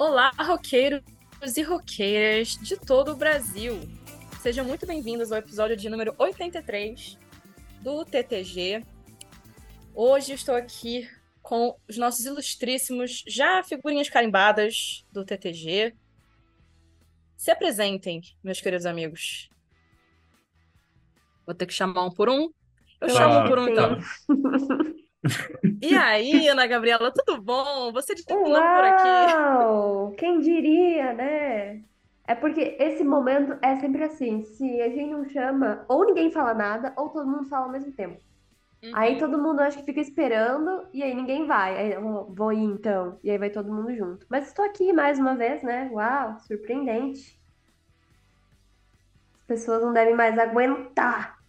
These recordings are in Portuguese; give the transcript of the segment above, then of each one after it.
Olá, roqueiros e roqueiras de todo o Brasil. Sejam muito bem-vindos ao episódio de número 83 do TTG. Hoje estou aqui com os nossos ilustríssimos, já figurinhas carimbadas do TTG. Se apresentem, meus queridos amigos. Vou ter que chamar um por um. Eu chamo um por um, então. E aí, Ana Gabriela, tudo bom? Você de novo por aqui. Uau! Quem diria, né? É porque esse momento é sempre assim: se a gente não chama, ou ninguém fala nada, ou todo mundo fala ao mesmo tempo. Uhum. Aí todo mundo acha que fica esperando, e aí ninguém vai. Aí eu vou ir então, e aí vai todo mundo junto. Mas estou aqui mais uma vez, né? Uau, surpreendente. As pessoas não devem mais aguentar.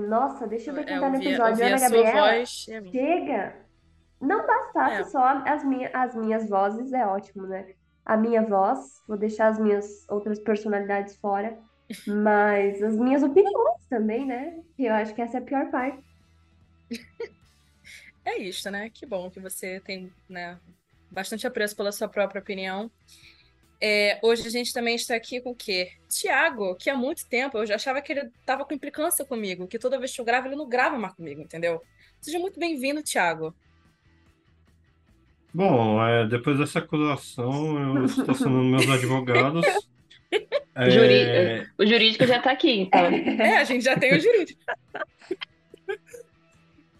Nossa, deixa eu ver quem É, tá no episódio. Ana Gabriela. voz minha. Chega! Não bastasse É. só as, minha, as minhas vozes, é ótimo, né? A minha voz, vou deixar as minhas outras personalidades fora, mas as minhas opiniões também, né? Eu acho que essa é a pior parte. É isso, né? Que bom que você tem, né, bastante apreço pela sua própria opinião. É, hoje a gente também está aqui com o quê? Tiago, que há muito tempo eu já achava que ele estava com implicância comigo, que toda vez que eu gravo ele não grava mais comigo, entendeu? Seja muito bem-vindo, Tiago. Bom, é, depois dessa acusação, eu estou acionando meus advogados. É, Juri- O jurídico já tá aqui, então. É, a gente já tem o jurídico.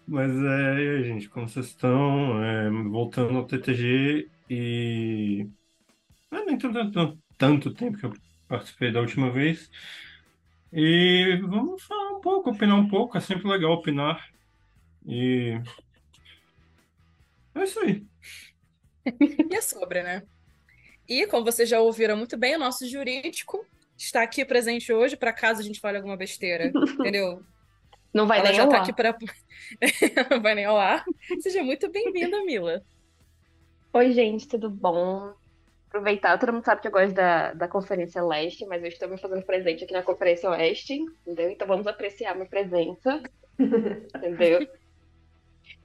mas é, gente, como vocês estão? É, voltando ao TTG e. É, nem tanto, tanto, tanto tempo que eu participei da última vez. E vamos falar um pouco, opinar um pouco, é sempre legal opinar. E. É isso aí. E é sobre, né? E, como vocês já ouviram muito bem, o nosso jurídico está aqui presente hoje, para caso a gente fale alguma besteira, entendeu? Não vai Ela nem já ao tá ar. aqui para. Não vai nem ao ar. Seja muito bem-vinda, Mila. Oi, gente, tudo bom? Aproveitar, todo mundo sabe que eu gosto da, da Conferência Leste, mas eu estou me fazendo presente aqui na Conferência Oeste, entendeu? Então vamos apreciar minha presença, entendeu?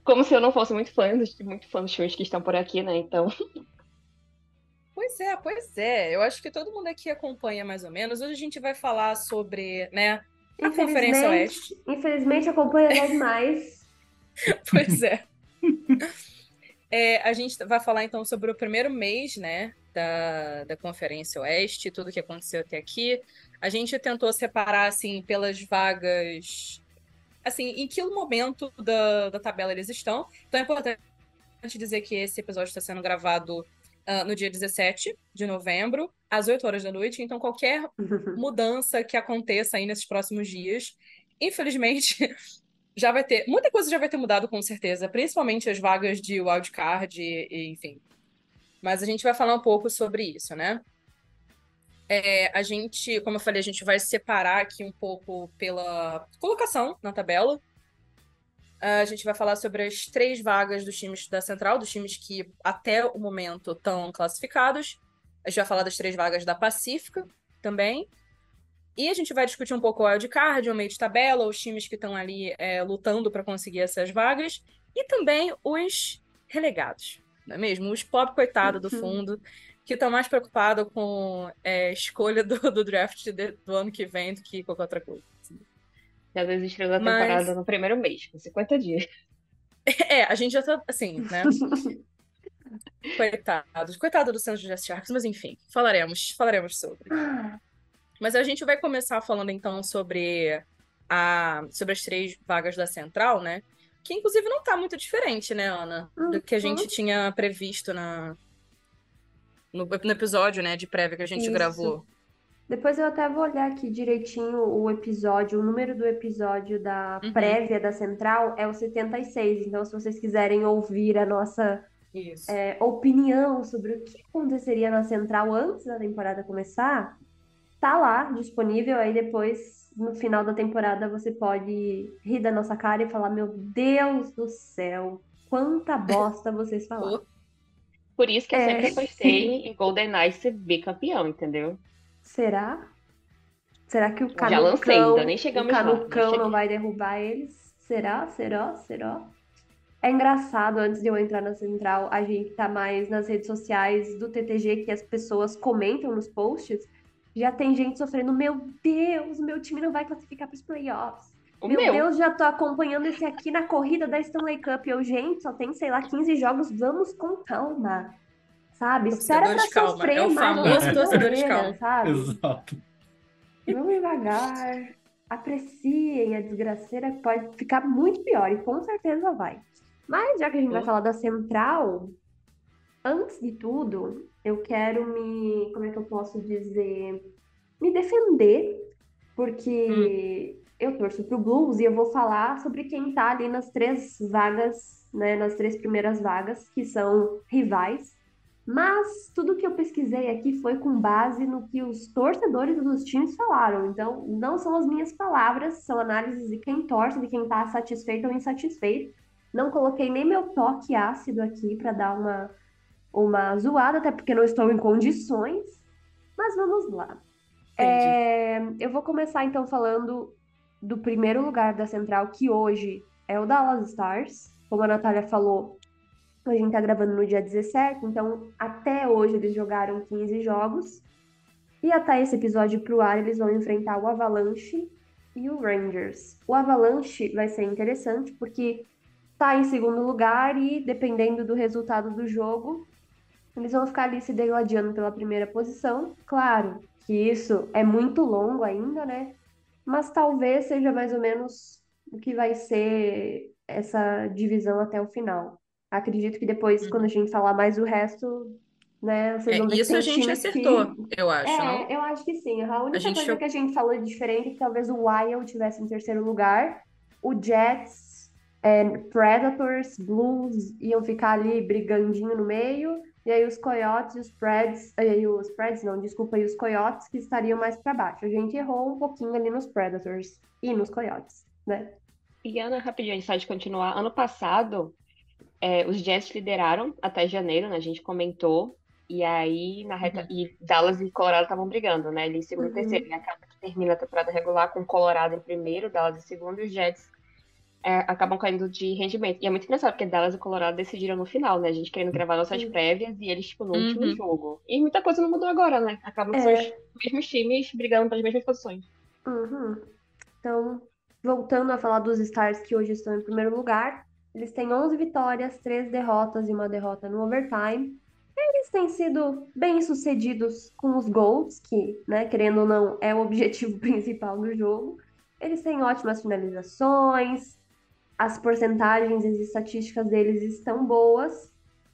Como se eu não fosse muito fã dos, muito fã dos filmes que estão por aqui, né? Então, Pois é, pois é. Eu acho que todo mundo aqui acompanha mais ou menos. Hoje a gente vai falar sobre, né, a Conferência Oeste. infelizmente acompanha nós mais. Pois é. É, a gente vai falar então sobre o primeiro mês, né, da, da Conferência Oeste, tudo que aconteceu até aqui. A gente tentou separar, assim, pelas vagas, assim, em que momento da, da tabela eles estão. Então é importante dizer que esse episódio está sendo gravado ah, no dia 17 de novembro, às 8 horas da noite. Então qualquer mudança que aconteça aí nesses próximos dias. Infelizmente, já vai ter. Muita coisa já vai ter mudado, com certeza, principalmente as vagas de wildcard, e, e, enfim. Mas a gente vai falar um pouco sobre isso, né? É, a gente, como eu falei, a gente vai separar aqui um pouco pela colocação na tabela. A gente vai falar sobre as três vagas dos times da Central, dos times que até o momento estão classificados. A gente vai falar das três vagas da Pacífica também. E a gente vai discutir um pouco o wildcard, o meio de tabela, os times que estão ali é, lutando para conseguir essas vagas. E também os relegados, não é mesmo? Os pobre coitado do Uhum. fundo, que estão mais preocupados com é, a escolha do, do draft de- do ano que vem do que qualquer outra coisa. já desistiu da Mas- temporada no primeiro mês, com 50 dias. É, a gente já tá assim, né? Coitados. Coitado do San Jose Sharks, mas enfim, falaremos, falaremos sobre. Mas a gente vai começar falando então sobre a sobre as três vagas da Central, né? Que inclusive não tá muito diferente, né, Ana? Do que a gente Uhum. tinha previsto na no, no episódio, né, de prévia que a gente Isso. gravou. Depois eu até vou olhar aqui direitinho o episódio, o número do episódio da Uhum. prévia da Central é o 76. Então, se vocês quiserem ouvir a nossa é, opinião sobre o que aconteceria na Central antes da temporada começar, tá lá disponível. Aí depois, no final da temporada, você pode rir da nossa cara e falar: Meu Deus do céu, quanta bosta vocês falaram. Por isso que eu É. sempre apostei em Golden Knights ser bicampeão, entendeu? Será? Será que o Já lancei, Canucão, ainda nem o chegamos lá. Canucão Não não vai derrubar eles? Será? Será? Será? É engraçado, antes de eu entrar na central, a gente tá mais nas redes sociais do TTG, que as pessoas comentam nos posts. Já tem gente sofrendo, meu Deus, meu time não vai classificar para os playoffs. O meu, meu. Deus, já tô acompanhando esse aqui na corrida da Stanley Cup. Eu, gente, só tem, sei lá, 15 jogos, vamos com calma. Sabe? Espera pra calma. sofrer É o famoso torcedores, bobeira, calma. sabe? Exato. Vamos devagar. Apreciem a desgraceira, que pode ficar muito pior, e com certeza vai. Mas já que a gente vai Hum. falar da central, antes de tudo, eu quero me. Como é que eu posso dizer? Me defender, porque eu torço pro Blues e eu vou falar sobre quem tá ali nas três vagas, né? Nas três primeiras vagas, que são rivais. Mas tudo que eu pesquisei aqui foi com base no que os torcedores dos times falaram. Então, não são as minhas palavras, são análises de quem torce, de quem está satisfeito ou insatisfeito. Não coloquei nem meu toque ácido aqui para dar uma, uma zoada, até porque não estou em condições. Mas vamos lá. É, eu vou começar então falando do primeiro lugar da central, que hoje é o Dallas Stars. Como a Natália falou, a gente tá gravando no dia 17, então até hoje eles jogaram 15 jogos. E até esse episódio pro ar, eles vão enfrentar o Avalanche e o Rangers. O Avalanche vai ser interessante porque tá em segundo lugar e dependendo do resultado do jogo, eles vão ficar ali se degladiando pela primeira posição. Claro que isso é muito longo ainda, né? Mas talvez seja mais ou menos o que vai ser essa divisão até o final. Acredito que depois, Uhum. quando a gente falar mais o resto, né, vocês É, vão ver isso a gente times que- acertou, eu acho, não? É, eu acho que sim. A única gente coisa que a gente falou de diferente é que talvez o Wild tivesse em terceiro lugar, o Jets, é, Predators, Blues iam ficar ali brigandinho no meio, e aí os Coyotes e os Preds, e aí os Preds não, desculpa, e os Coyotes que estariam mais para baixo. A gente errou um pouquinho ali nos Predators e nos Coyotes, né? E Ana, rapidinho, antes de continuar. Ano passado, é, os Jets lideraram até janeiro, né? A gente comentou. E aí, na reta. E Dallas e Colorado estavam brigando, né? Ali em segundo Uhum. e terceiro. E acaba que termina a temporada regular com Colorado em primeiro, Dallas em segundo, e os Jets é, acabam caindo de rendimento. E é muito engraçado, porque Dallas e Colorado decidiram no final, né? A gente querendo gravar nossas Sim. prévias e eles, tipo, no último Uhum. jogo. E muita coisa não mudou agora, né? Acabam É. os mesmos times brigando pelas mesmas posições. Uhum. Então, voltando a falar dos Stars que hoje estão em primeiro lugar, eles têm 11 vitórias, 3 derrotas e uma derrota no overtime. Eles têm sido bem sucedidos com os gols, que, né, querendo ou não, é o objetivo principal do jogo. Eles têm ótimas finalizações, as porcentagens e as estatísticas deles estão boas.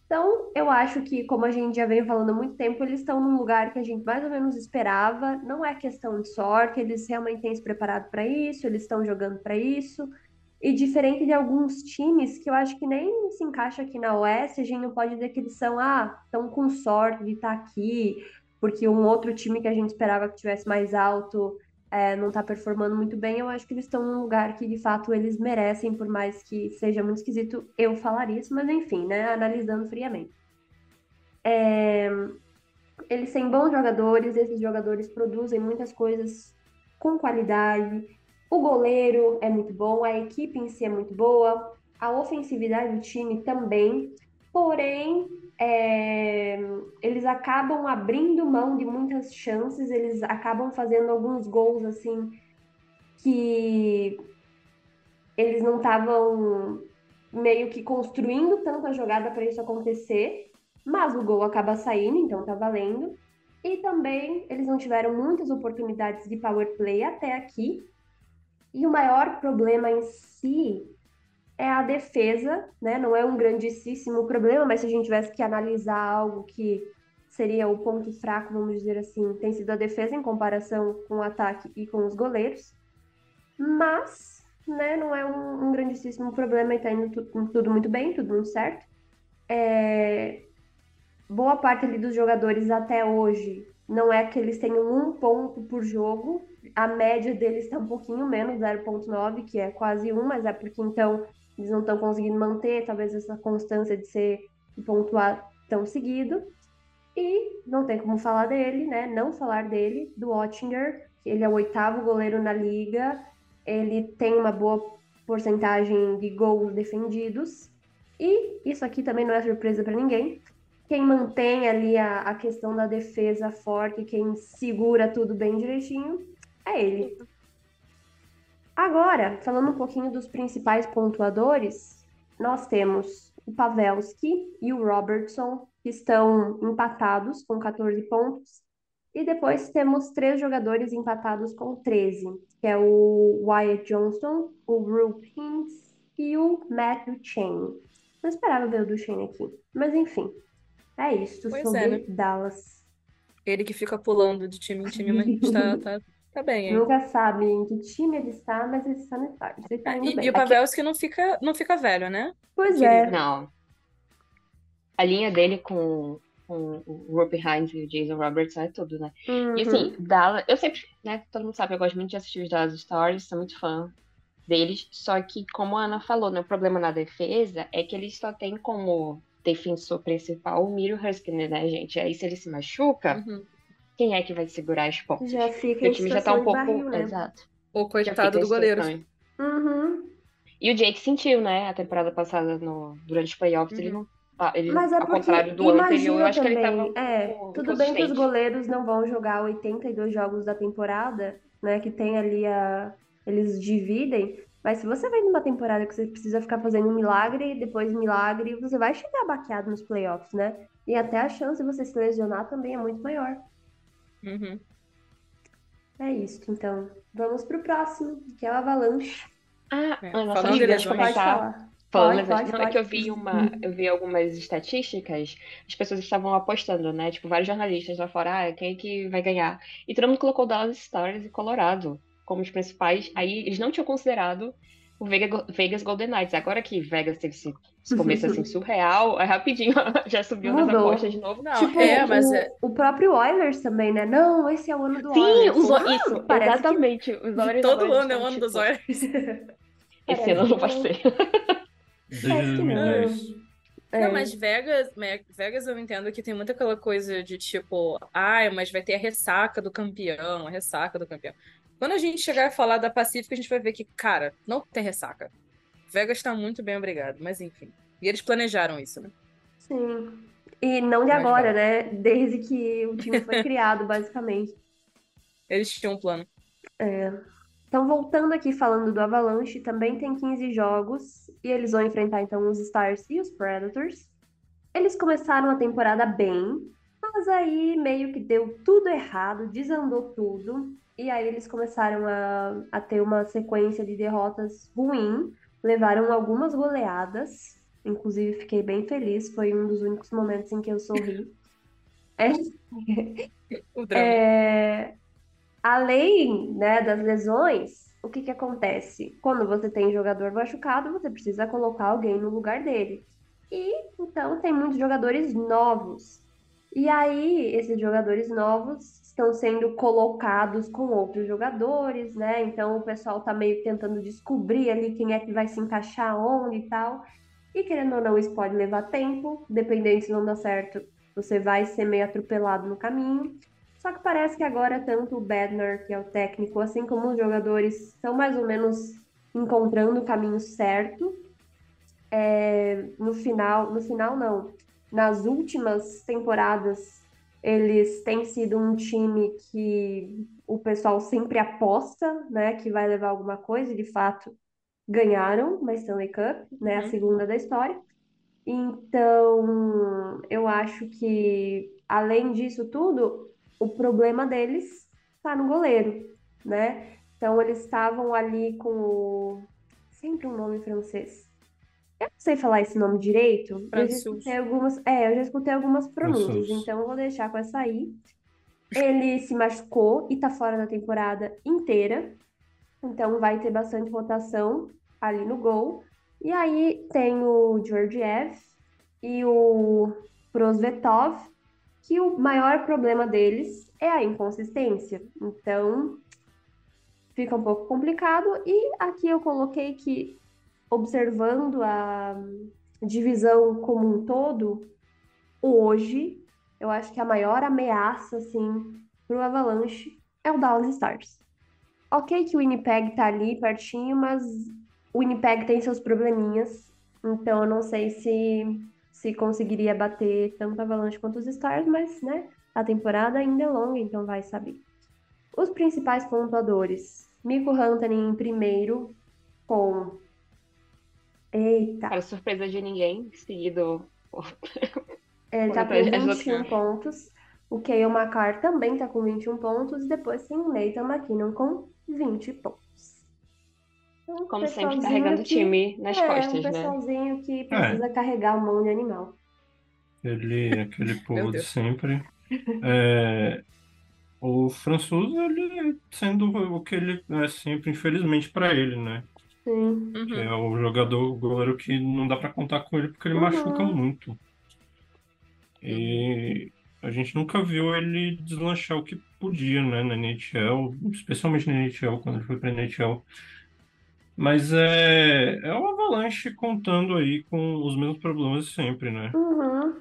Então, eu acho que, como a gente já vem falando há muito tempo, eles estão num lugar que a gente mais ou menos esperava. Não é questão de sorte, eles realmente têm se preparado para isso, eles estão jogando para isso. E diferente de alguns times que eu acho que nem se encaixa aqui na Oeste, a gente não pode dizer que eles são, ah, estão com sorte de estar aqui, porque um outro time que a gente esperava que tivesse mais alto é, não está performando muito bem. Eu acho que eles estão num lugar que de fato eles merecem, por mais que seja muito esquisito eu falar isso, mas enfim, né? Analisando friamente. É, eles têm bons jogadores, esses jogadores produzem muitas coisas com qualidade. O goleiro é muito bom, a equipe em si é muito boa, a ofensividade do time também. Porém, é, eles acabam abrindo mão de muitas chances, eles acabam fazendo alguns gols assim que eles não estavam meio que construindo tanto a jogada para isso acontecer, mas o gol acaba saindo, então tá valendo. E também eles não tiveram muitas oportunidades de power play até aqui. E o maior problema em si é a defesa, né? Não é um grandíssimo problema, mas se a gente tivesse que analisar algo que seria o ponto fraco, vamos dizer assim, tem sido a defesa em comparação com o ataque e com os goleiros. Mas, né, não é um, um grandíssimo problema e tá indo tu- tudo muito bem, tudo muito certo. É, boa parte ali dos jogadores até hoje não é que eles tenham um ponto por jogo, a média deles está um pouquinho menos, 0.9, que é quase um, mas é porque então eles não estão conseguindo manter talvez essa constância de ser de pontuar tão seguido. E não tem como falar dele, né? Não falar dele, do Ottinger, ele é o oitavo goleiro na liga, ele tem uma boa porcentagem de gols defendidos. E isso aqui também não é surpresa para ninguém. Quem mantém ali a, a questão da defesa forte, quem segura tudo bem direitinho, é ele. Agora, falando um pouquinho dos principais pontuadores, nós temos o Pavelski e o Robertson, que estão empatados com 14 pontos. E depois temos três jogadores empatados com 13, que é o Wyatt Johnston, o Rupe Hintz e o Matthew Chain. Não esperava ver o do Chain aqui, mas enfim, é isso Pois sobre é, né? Dallas. Ele que fica pulando de time em time, mas tá, tá, tá bem, hein? Nunca sabe em que time ele está, mas ele está no Stars. Ele Ah, indo E, bem. e o Pavelski não fica, não fica velho, né? Pois Querido. é, Não. A linha dele com, com o Ruby Hines e o Jason Robertson é tudo, né? E uhum. assim, Dallas, eu sempre, né, todo mundo sabe, eu gosto muito de assistir os Dallas Stars, sou muito fã deles, só que como a Ana falou, né, o problema na defesa é que eles só têm como defensor principal o Miro Huskiner, né, gente? Aí se ele se machuca, Uhum. Quem é que vai segurar as pontas? Já fica o time já tá um pouco, barril, né? exato, O coitado do goleiro. Uhum. E o Jake sentiu, né, a temporada passada no, durante os playoffs, ele Uhum. não tá- ele, Mas é ao contrário do ano anterior, eu acho que ele tava também, um é, tudo bem que os goleiros não vão jogar 82 jogos da temporada, né, que tem ali a, eles dividem, mas se você vem numa temporada que você precisa ficar fazendo um milagre, depois milagre, você vai chegar baqueado nos playoffs, né? E até a chance de você se lesionar também é muito maior. Uhum. É isso, então. Vamos pro próximo, que é o Avalanche. Ah, É, só falando de queria lesões. Pode comentar. falar. Falando Pode, pode, não, é que eu vi uma, eu vi algumas estatísticas, as pessoas estavam apostando, né? Tipo, vários jornalistas lá fora, ah, quem é que vai ganhar? E todo mundo colocou Dallas Stars e Colorado como os principais. Aí eles não tinham considerado o Vega- Vegas Golden Knights. Agora que Vegas teve começo assim surreal, aí rapidinho já subiu nas Mudou. apostas de novo. Não, Tipo, é, mas o, é. o próprio Oilers também, né? Não, esse é o ano do Sim, Oilers. os, Não, isso, parece que- exatamente. Os Oilers Todo ano é o ano dos tipo, Oilers. Esse ano não vai ser. Desde Parece que não. 2010. É. Não, mas Vegas, Vegas eu entendo que tem muita aquela coisa de tipo, ai, mas vai ter a ressaca do campeão, a ressaca do campeão. Quando a gente chegar a falar da Pacífica, a gente vai ver que, cara, não tem ressaca. Vegas tá muito bem, obrigado, mas enfim. E eles planejaram isso, né? Sim. E não de Mas agora, vai. né? Desde que o time foi criado, basicamente. Eles tinham um plano. Então, voltando aqui falando do Avalanche, também tem 15 jogos e eles vão enfrentar então os Stars e os Predators. Eles começaram a temporada bem, mas aí meio que deu tudo errado, desandou tudo, e aí eles começaram a, a ter uma sequência de derrotas ruim, levaram algumas goleadas, inclusive fiquei bem feliz, foi um dos únicos momentos em que eu sorri. É, O drama. é, além, né, das lesões, o que que acontece? Quando você tem jogador machucado, você precisa colocar alguém no lugar dele. E então tem muitos jogadores novos. E aí, esses jogadores novos estão sendo colocados com outros jogadores, né? Então o pessoal tá meio tentando descobrir ali quem é que vai se encaixar onde e tal. E querendo ou não, isso pode levar tempo, dependendo se não dá certo, você vai ser meio atropelado no caminho. Só que parece que agora tanto o Bednar, que é o técnico, assim como os jogadores estão mais ou menos encontrando o caminho certo. É, no final, no final não, nas últimas temporadas eles têm sido um time que o pessoal sempre aposta, né, que vai levar alguma coisa, e de fato ganharam uma Stanley Cup, né, a Uhum. segunda da história. Então, eu acho que além disso tudo, o problema deles está no goleiro, né? Então eles estavam ali com o sempre um nome francês. Eu não sei falar esse nome direito. Eu já escutei algumas, é, eu já escutei algumas pronúncias, Francês. então eu vou deixar com essa aí. Ele se machucou e tá fora da temporada inteira. Então vai ter bastante rotação ali no gol. E aí tem o Georgiev e o Prosvetov, que o maior problema deles é a inconsistência. Então fica um pouco complicado. E aqui eu coloquei que, observando a divisão como um todo, hoje, eu acho que a maior ameaça, assim, pro Avalanche é o Dallas Stars. Ok que o Winnipeg tá ali pertinho, mas o Winnipeg tem seus probleminhas, Então eu não sei se se conseguiria bater tanto a Avalanche quanto os Stars, mas né, a temporada ainda é longa, então vai saber. Os principais pontuadores. Mico Huntanen em primeiro com Eita. Para surpresa de ninguém, seguido. Ele tá com 21 pontos. O Kale Makar também tá com 21 pontos. E depois tem o Nathan McKinnon com 20 pontos. Então, Como sempre, carregando o time nas é, costas, um né? Um pessoalzinho que precisa é. carregar um monte de animal. Ele, aquele povo de sempre. É, o François, ele sendo o que ele é sempre, infelizmente, para ele, né? Sim. Que é o jogador, o goleiro que não dá para contar com ele porque ele uhum. machuca muito. E a gente nunca viu ele deslanchar o que podia, né, na NHL, especialmente na NHL, quando ele foi pra NHL. Mas é, é o Avalanche contando aí com os mesmos problemas de sempre, né? Uhum.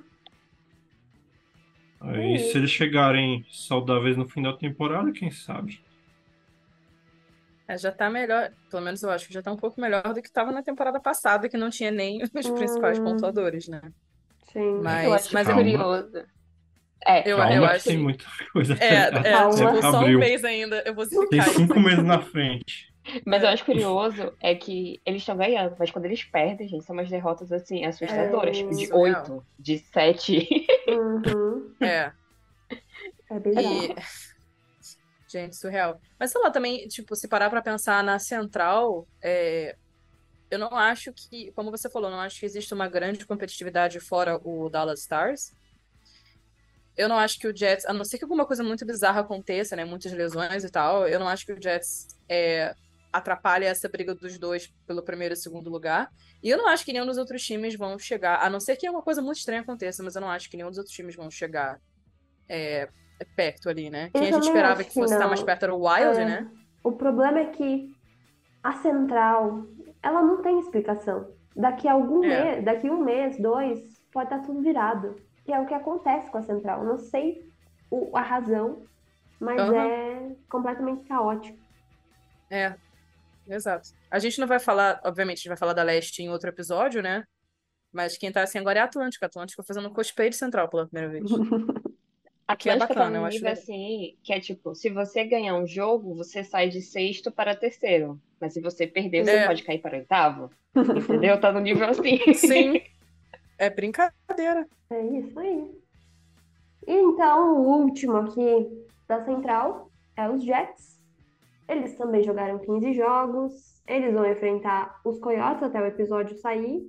Aí, se eles chegarem saudáveis no fim da temporada, quem sabe? É, já tá melhor, pelo menos eu acho que já tá um pouco melhor do que tava na temporada passada, que não tinha nem os principais Hum. pontuadores, né? Sim. Mas, Eu acho mas Calma. curioso. É, eu, Calma eu que acho. tem muita coisa É, até, é, tipo, só um mês ainda eu vou Tem cinco meses na frente. mas eu acho curioso é que eles estão ganhando, mas quando eles perdem, gente, são umas derrotas assim, assustadoras, É, tipo de. 8, de 7. Uhum. É. É bizarro. E... Gente, surreal. Mas sei lá, também, tipo, se parar pra pensar na central, é, eu não acho que, como você falou, não acho que existe uma grande competitividade fora o Dallas Stars. Eu não acho que o Jets, a não ser que alguma coisa muito bizarra aconteça, né? Muitas lesões e tal, eu não acho que o Jets é, essa briga dos dois pelo primeiro e segundo lugar. E eu não acho que nenhum dos outros times vão chegar, a não ser que uma coisa muito estranha aconteça, mas eu não acho que nenhum dos outros times vão chegar é, perto ali, né? Quem a gente esperava que que fosse estar mais perto era o Wild, É. né? O problema é que a central, ela não tem explicação. Daqui a algum É. mês, daqui um mês, dois, pode estar tudo virado. Que é o que acontece com a central. Eu não sei o- a razão, mas Aham. é completamente caótico. É, exato. A gente não vai falar, obviamente, a gente vai falar da Leste em outro episódio, né? Mas quem tá assim agora é a Atlântica. A Atlântica fazendo cosplay de central pela primeira vez. Que é Atlântica tá bacana, eu num acho nível legal. assim, que é tipo, se você ganhar um jogo, você sai de sexto para terceiro. Mas se você perder, você É. pode cair para oitavo. Entendeu? Tá no nível assim. Sim. É brincadeira. É isso aí. E então, o último aqui da central é os Jets. Eles também jogaram 15 jogos. Eles vão enfrentar os Coyotes até o episódio sair.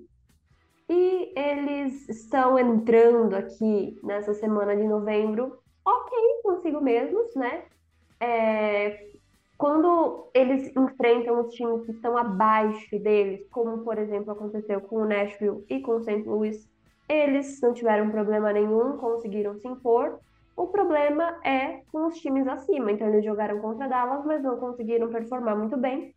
E eles estão entrando aqui nessa semana de novembro, ok, consigo mesmos, né? É, quando eles enfrentam os times que estão abaixo deles, como por exemplo aconteceu com o Nashville e com o St. Louis, eles não tiveram problema nenhum, conseguiram se impor. O problema é com os times acima. Então, eles jogaram contra Dallas, mas não conseguiram performar muito bem.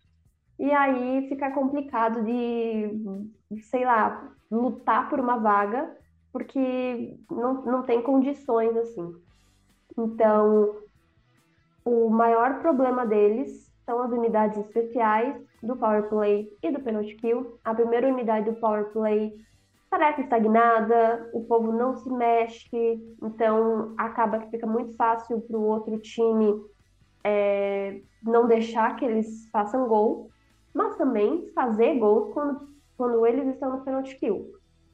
E aí fica complicado de, sei lá, lutar por uma vaga, porque não, não tem condições assim. Então, o maior problema deles são as unidades especiais do Power Play e do Penalty Kill. A primeira unidade do Power Play parece estagnada, o povo não se mexe, então acaba que fica muito fácil para o outro time é, não deixar que eles façam gol, mas também fazer gols quando, quando eles estão no penalty kill.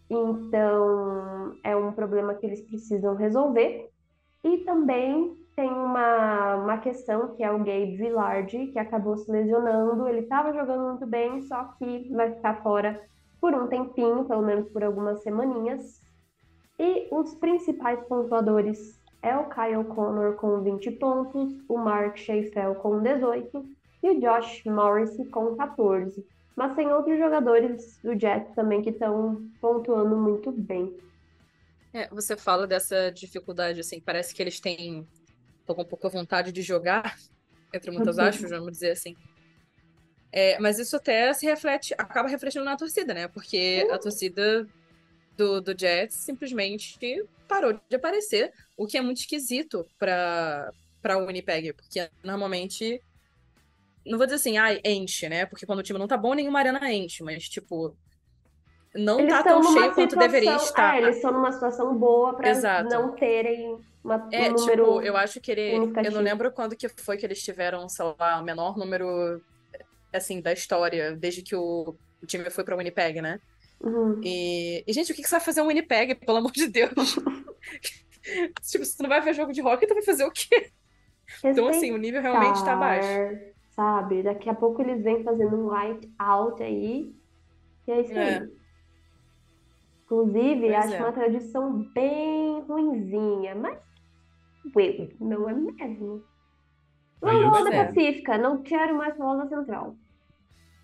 Então é um problema que eles precisam resolver. E também tem uma, uma questão que é o Gabe Villard, que acabou se lesionando. Ele estava jogando muito bem, só que vai ficar fora por um tempinho, pelo menos por algumas semaninhas. E os principais pontuadores é o Kyle Connor com 20 pontos, o Mark Schaeffel com 18 e o Josh Morris com 14. Mas tem outros jogadores do Jets também que estão pontuando muito bem. É, você fala dessa dificuldade, assim, parece que eles têm estão com pouca vontade de jogar, entre muitas Uhum. aspas, vamos dizer assim. É, mas isso até se reflete, acaba refletindo na torcida, né? Porque a torcida do, do Jets simplesmente parou de aparecer, o que é muito esquisito para para o Winnipeg, porque normalmente não vou dizer assim, ai, enche, né? Porque quando o time não tá bom, nenhuma arena enche, mas tipo não Eles tá tão cheio quanto deveria situação, estar. é, eles estão numa situação boa para não terem uma- É, um tipo, número eu acho que ele. Eu não lembro quando que foi que eles tiveram, sei lá, o menor número, assim, da história, desde que o, o time foi pra Winnipeg, né? Uhum. E, e, gente, o que que você vai fazer em Winnipeg, pelo amor de Deus? Tipo, se tu não vai ver jogo de hockey, tu vai fazer o quê? Então, assim, o nível realmente tá baixo. Sabe? Daqui a pouco eles vêm fazendo um white out aí. E é isso É. aí. Inclusive, Pois acho é. uma tradição bem ruinzinha, mas ué, não é mesmo? Aí Vamos eu falar Pois da é. Pacífica, não quero mais falar da Central.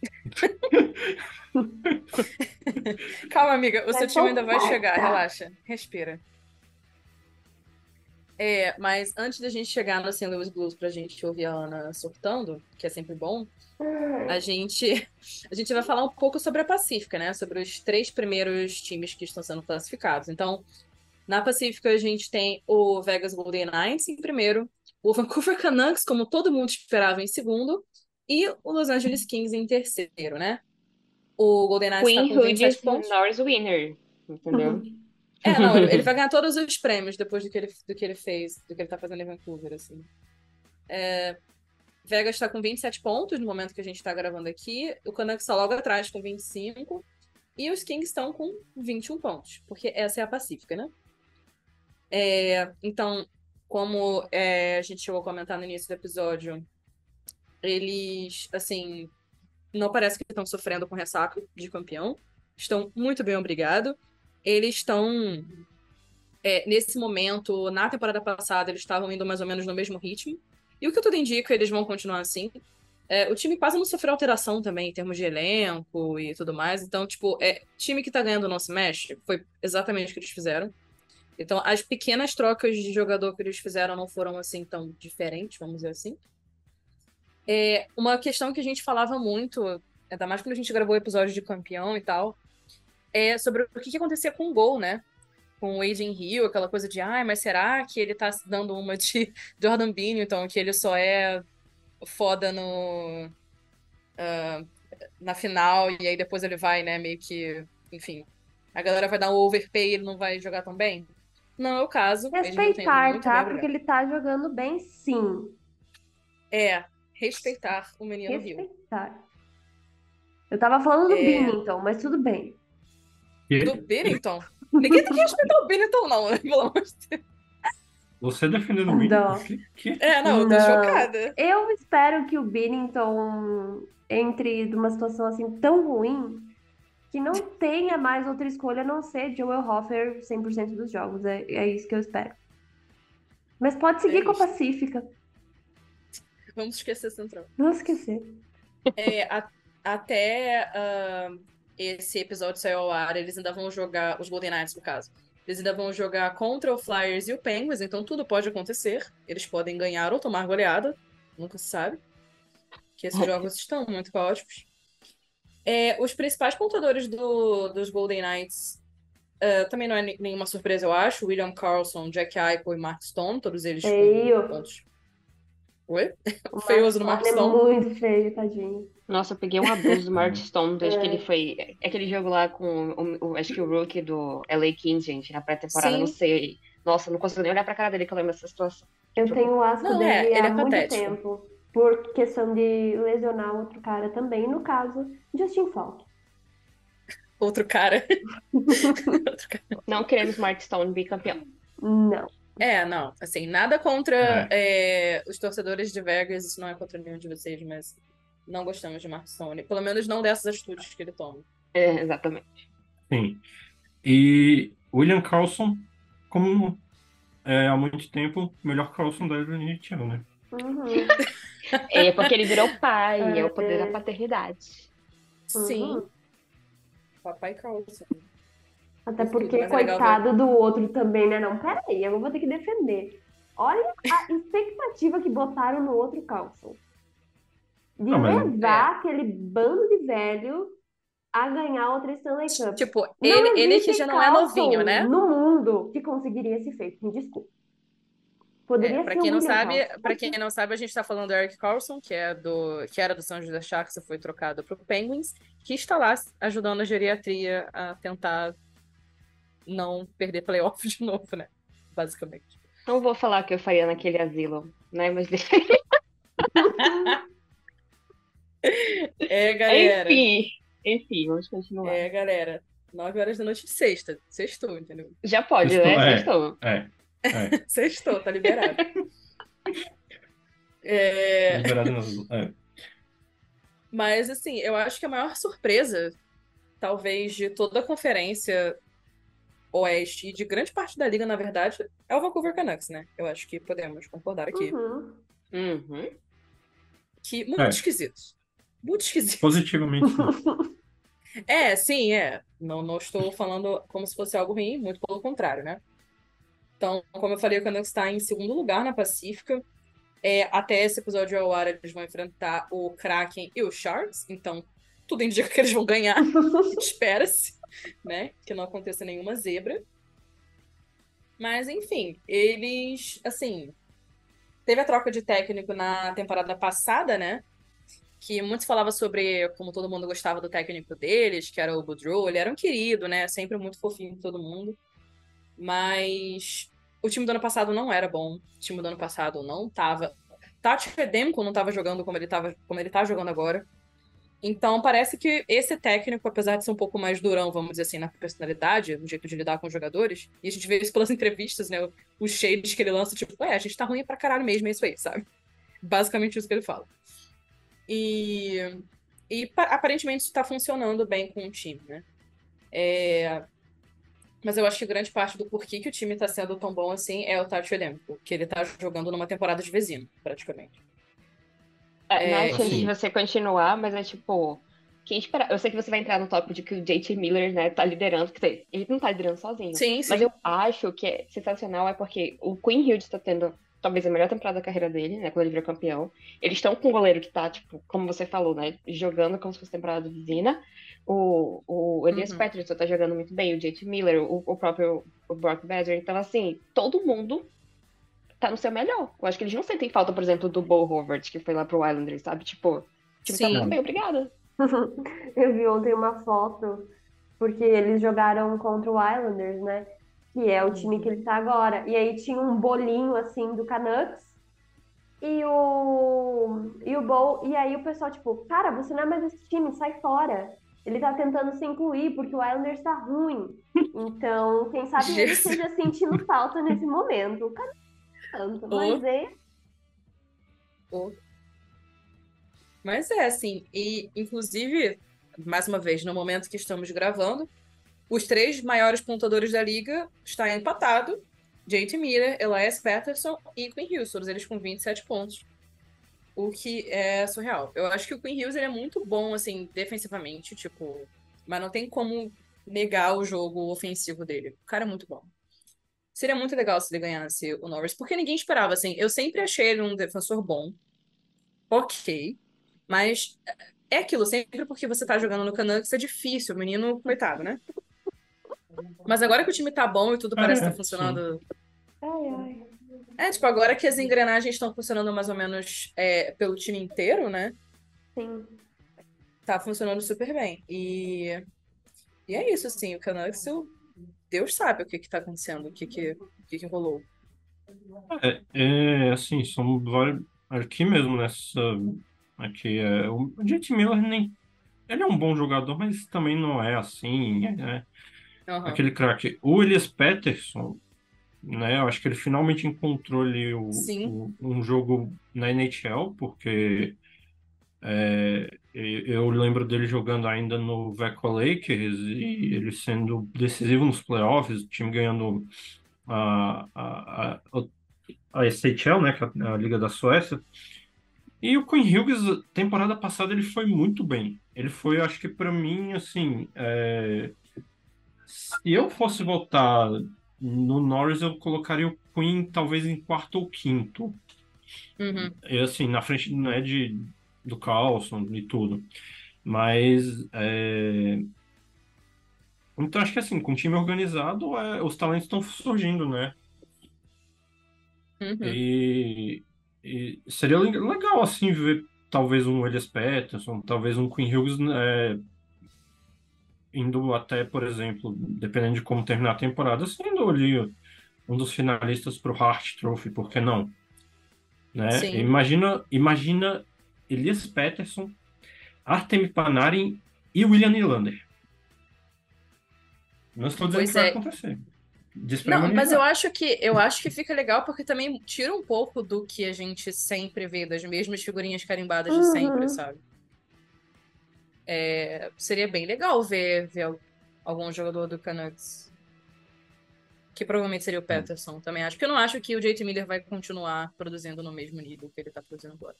Calma, amiga, o Vai seu time ainda vai chegar, relaxa, respira. É, mas antes da gente chegar no St. Louis Blues pra gente ouvir a Ana surtando, que é sempre bom, a gente, a gente vai falar um pouco sobre a Pacífica, né? Sobre os três primeiros times que estão sendo classificados. Então, na Pacífica a gente tem o Vegas Golden Knights em primeiro, o Vancouver Canucks, como todo mundo esperava, em segundo, e o Los Angeles Kings em terceiro, né? O Golden Knights tá Queen com 27 Hughes pontos. Norris Winner, entendeu? É, não, ele, vai ganhar todos os prêmios depois do que ele, do que ele fez, do que ele tá fazendo em Vancouver, assim. É, Vegas tá com 27 pontos no momento que a gente tá gravando aqui. O Canucks tá logo atrás com 25. E os Kings estão com 21 pontos, porque essa é a Pacífica, né? É, então, como é, a gente chegou a comentar no início do episódio, eles, assim, não parece que estão sofrendo com ressaca de campeão. Estão muito bem, obrigado. Eles estão, é, nesse momento, na temporada passada, eles estavam indo mais ou menos no mesmo ritmo. E o que tudo indica, eles vão continuar assim. É, o time quase não sofreu alteração também, em termos de elenco e tudo mais. Então, tipo, é, time que tá ganhando não se mexe, foi exatamente o que eles fizeram. Então, as pequenas trocas de jogador que eles fizeram não foram assim tão diferentes, vamos dizer assim. É, uma questão que a gente falava muito, ainda mais quando a gente gravou o episódio de campeão e tal, é sobre o que, que acontecia com o gol, né? Com o Aiden Hill, aquela coisa de, ai, mas será que ele tá dando uma de Jordan Bennington, que ele só é foda no ah, na final, e aí depois ele vai, né, meio que, enfim, a galera vai dar um overpay e ele não vai jogar tão bem? Não é o caso. Respeitar, tá? bem, Porque ele tá jogando bem, sim. É, respeitar o menino Hill. Respeitar. Eu tava falando do É. Binnington, mas tudo bem. Do Bennington? Ninguém tem que respeitar o Bennington, não, né? Pelo amor de Deus. Você defendendo o? Não. Que, que? É, não, eu tô Não. chocada. Eu espero que o Binnington entre numa situação assim tão ruim que não tenha mais outra escolha a não ser Joel Hofer 100% dos jogos. É, é isso que eu espero. Mas pode seguir É com a. Pacífica. Vamos esquecer a Central. Não esquecer. É, a- até ah, esse episódio sair ao ar, eles ainda vão jogar, os Golden Knights, no caso, eles ainda vão jogar contra o Flyers e o Penguins, então tudo pode acontecer. Eles podem ganhar ou tomar goleada, nunca se sabe. Que esses jogos estão muito caóticos. É, os principais pontuadores do- dos Golden Knights ah, também não é ne- nenhuma surpresa, eu acho. William Carlson, Jack Eichel e Mark Stone, todos eles com pontos. Oi? O Feioso no Mark Mark Stone Stone. é muito feio, tadinho. Nossa, eu peguei um abuso do Mark Stone desde que É. ele foi. Aquele jogo lá com o, o- acho que o rookie do LA Kings, gente, na pré-temporada, não sei. Nossa, não consigo nem olhar pra cara dele que eu lembro dessa situação. Eu tenho o asco Não, é, dele ele há é muito tempo. Por questão de lesionar outro cara também. No caso, Justin Falk. Outro cara. Outro cara. Não queremos Mark Stone bicampeão. Não. É, não, assim, nada contra é, os torcedores de Vegas, isso não é contra nenhum de vocês, mas não gostamos de Mark. Pelo menos não dessas atitudes que ele toma. É, exatamente. Sim. E William Carlson, como é, há muito tempo, o melhor Carlson da NHL, né? Uhum. É porque ele virou pai, é, É. o poder da paternidade. Sim, Uhum. papai Carlson. Até porque, é legal coitado do outro também, né? Não, peraí, eu vou ter que defender. Olha a expectativa que botaram no outro Carlson. De Não, levar aquele bando de velho a ganhar outra Stanley Cup. Tipo, Não ele, ele que já não é novinho, né? no mundo que conseguiria esse feito. Me desculpa. Poderia É, pra ser o quem não sabe, para quem não sabe, a gente tá falando do Eric Carlson, que é do que era do São José Sharks e foi trocado pro Penguins, que está lá ajudando a geriatria a tentar não perder playoff de novo, né? Basicamente. Não vou falar o que eu faria naquele asilo, né? Mas É, galera. enfim, enfim, vamos continuar. É, galera. 9 horas da noite de sexta. Sextou, entendeu? Já pode, Sextou, né? é. Sextou. É, é. Sextou, tá liberado. É, Liberado nas. É. Mas, assim, eu acho que a maior surpresa, talvez, de toda a conferência Oeste e de grande parte da liga, na verdade, é o Vancouver Canucks, né? Eu acho que podemos concordar aqui. Uhum. Uhum. Que muito É. esquisito. Muito esquisito. Positivamente. sim. É, sim, é. Não, não estou falando como se fosse algo ruim, muito pelo contrário, né? Então, como eu falei, o Canucks está em segundo lugar na Pacífica. É, até esse episódio ao ar, eles vão enfrentar o Kraken e o Sharks. Então, tudo indica que eles vão ganhar. Espera-se, né? Que não aconteça nenhuma zebra. Mas, enfim, eles, assim... Teve a troca de técnico na temporada passada, né? que muitos falavam sobre como todo mundo gostava do técnico deles, que era o Boudreau, ele era um querido, né? Sempre muito fofinho todo mundo. Mas o time do ano passado não era bom. O time do ano passado não tava. Tati Fedemko não tava jogando como ele, tava, como ele tá jogando agora. Então parece que esse técnico, apesar de ser um pouco mais durão, vamos dizer assim, na personalidade, no jeito de lidar com os jogadores, e a gente vê isso pelas entrevistas, né? Os shades que ele lança, tipo, é, a gente tá ruim pra caralho mesmo, é isso aí, sabe? Basicamente isso que ele fala. E, e pa- aparentemente isso está funcionando bem com o time, né? É, mas eu acho que grande parte do porquê que o time está sendo tão bom assim é o Tati Demko, que ele tá jogando numa temporada de vecino, praticamente. É, não É, assim. de você continuar, mas é tipo. Quem espera... Eu sei que você vai entrar no tópico de que o JT Miller, né, tá liderando, dizer, ele não tá liderando sozinho. Sim, sim. Mas eu acho que é sensacional é porque o Queen Hughes tá tendo talvez a melhor temporada da carreira dele, né? Quando ele virou campeão. Eles estão com um goleiro que tá, tipo, como você falou, né? Jogando como se fosse temporada de Vina. O, o Elias Uhum. Pettersson tá jogando muito bem, o JT Miller, o, o próprio o Brock Besser. Então, assim, todo mundo tá no seu melhor. Eu acho que eles não sentem falta, por exemplo, do Bo Howard, que foi lá pro Islanders, sabe? Tipo, o time tá Sim. muito bem, obrigada. Eu vi ontem uma foto, porque eles jogaram contra o Islanders, né? Que é o time que ele tá agora. E aí tinha um bolinho assim do Canucks. E o. E o Bowl. E aí o pessoal, tipo, cara, você não é mais esse time, sai fora. Ele tá tentando se incluir, porque o Islanders tá ruim. Então, quem sabe ele esteja sentindo falta nesse momento. O Canucks tanto, mas é. Mas é assim, e inclusive, mais uma vez, no momento que estamos gravando, os três maiores pontuadores da liga estão empatados. JT Miller, Elias Patterson e Quinn Hughes, todos eles com 27 pontos. O que é surreal. Eu acho que o Quinn Hughes ele é muito bom, assim, defensivamente, tipo, mas não tem como negar o jogo ofensivo dele. O cara é muito bom. Seria muito legal se ele ganhasse o Norris, porque ninguém esperava, assim. Eu sempre achei ele um defensor bom. Ok. Mas é aquilo, sempre porque você tá jogando no Canucks é difícil, o menino, coitado, né? Mas agora que o time tá bom e tudo parece É, estar funcionando. Ai, ai. É, tipo, agora que as engrenagens estão funcionando mais ou menos é, pelo time inteiro, né? Sim. Tá funcionando super bem. E, e é isso, assim, o Canucks, o- Deus sabe o que que tá acontecendo, o que que, o que, que rolou. É, é, assim, são vários. Aqui mesmo nessa. Aqui é. O JT Miller nem. Ele é um bom jogador, mas também não é assim. É, Aham. aquele craque. O Elias Pettersson, né? Eu acho que ele finalmente encontrou ali o, o- um jogo na NHL, porque é, eu lembro dele jogando ainda no Veco Lakers e ele sendo decisivo nos playoffs, o time ganhando a, a, a, a SHL, né? Que é a Liga da Suécia. E o Quinn Hughes, temporada passada, ele foi muito bem. Ele foi, acho que para mim, assim, é, se eu fosse votar no Norris, eu colocaria o Quinn talvez em quarto ou quinto. Uhum. E assim, na frente né, de, do Carlson e tudo. Mas é, então acho que assim, com time organizado, é, os talentos estão surgindo, né? Uhum. E, e seria le- legal, assim, ver talvez um Elias Pettersson, talvez um Quinn Hughes, é, indo até, por exemplo, dependendo de como terminar a temporada, sendo ali um dos finalistas para o Hart Trophy, por que não? Né? Sim. Imagina, imagina Elias Pettersson, Artemi Panarin e William Nylander. Não estou dizendo Pois que vai é. acontecer. Diz pra Não, mas eu acho que eu acho que fica legal porque também tira um pouco do que a gente sempre vê, das mesmas figurinhas carimbadas de Uhum. sempre, sabe? É, seria bem legal ver, ver al- algum jogador do Canucks. Que provavelmente seria o Peterson também acho. Porque eu não acho que o JT Miller vai continuar produzindo no mesmo nível que ele tá produzindo agora.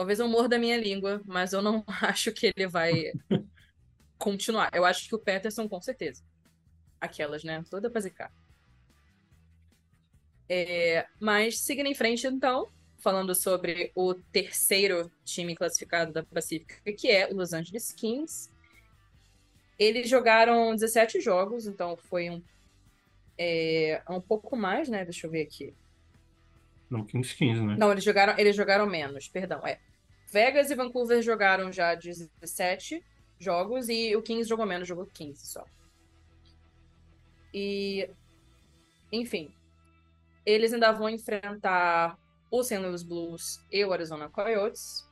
Talvez eu morda a minha língua, mas eu não acho que ele vai continuar. Eu acho que o Peterson, com certeza. Aquelas, né? Toda pra zicar. É, mas seguindo em frente, então, falando sobre o terceiro time classificado da Pacífica, que é o Los Angeles Kings. Eles jogaram 17 jogos, então foi um, é, um pouco mais, né? Deixa eu ver aqui. Não, Kings 15, né? Não, eles jogaram, eles jogaram menos, perdão. É. Vegas e Vancouver jogaram já 17 jogos e o Kings jogou menos, jogou 15 só. E, enfim, eles ainda vão enfrentar o St. Louis Blues e o Arizona Coyotes,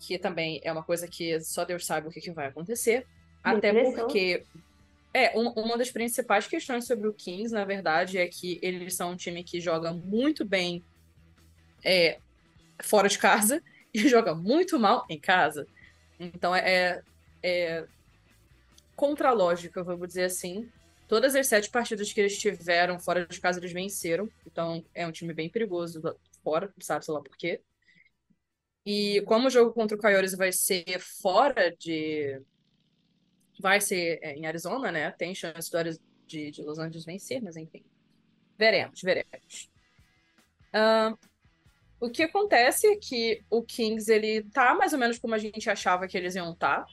que também é uma coisa que só Deus sabe o que, que vai acontecer. Até porque é, um- uma das principais questões sobre o Kings, na verdade, é que eles são um time que joga muito bem é, fora de casa e joga muito mal em casa. Então é, é contra a lógica, vamos dizer assim. Todas as sete partidas que eles tiveram fora de casa, eles venceram. Então é um time bem perigoso fora, sabe, sei lá por quê. E como o jogo contra o Coyotes vai ser fora de. Vai ser é, em Arizona, né? Tem chance de, de Los Angeles vencer, mas enfim. Veremos, veremos. Ahn, o que acontece é que o Kings, ele tá mais ou menos como a gente achava que eles iam estar,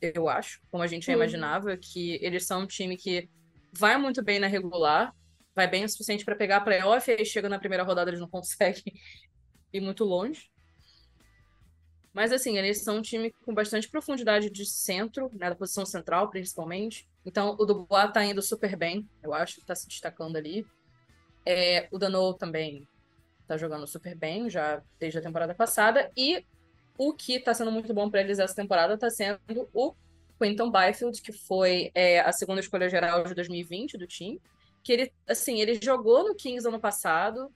eu acho. Como a gente Uhum. imaginava, que eles são um time que vai muito bem na regular, vai bem o suficiente para pegar a playoff, e aí chega na primeira rodada eles não conseguem ir muito longe. Mas assim, eles são um time com bastante profundidade de centro, né, da posição central, principalmente. Então, o Dubois tá indo super bem, eu acho, tá se destacando ali. É, o Dano também tá jogando super bem, já desde a temporada passada. E o que tá sendo muito bom para eles essa temporada tá sendo o Quinton Byfield, que foi é, a segunda escolha geral de 2020 do time. Que ele, assim, ele jogou no Kings ano passado,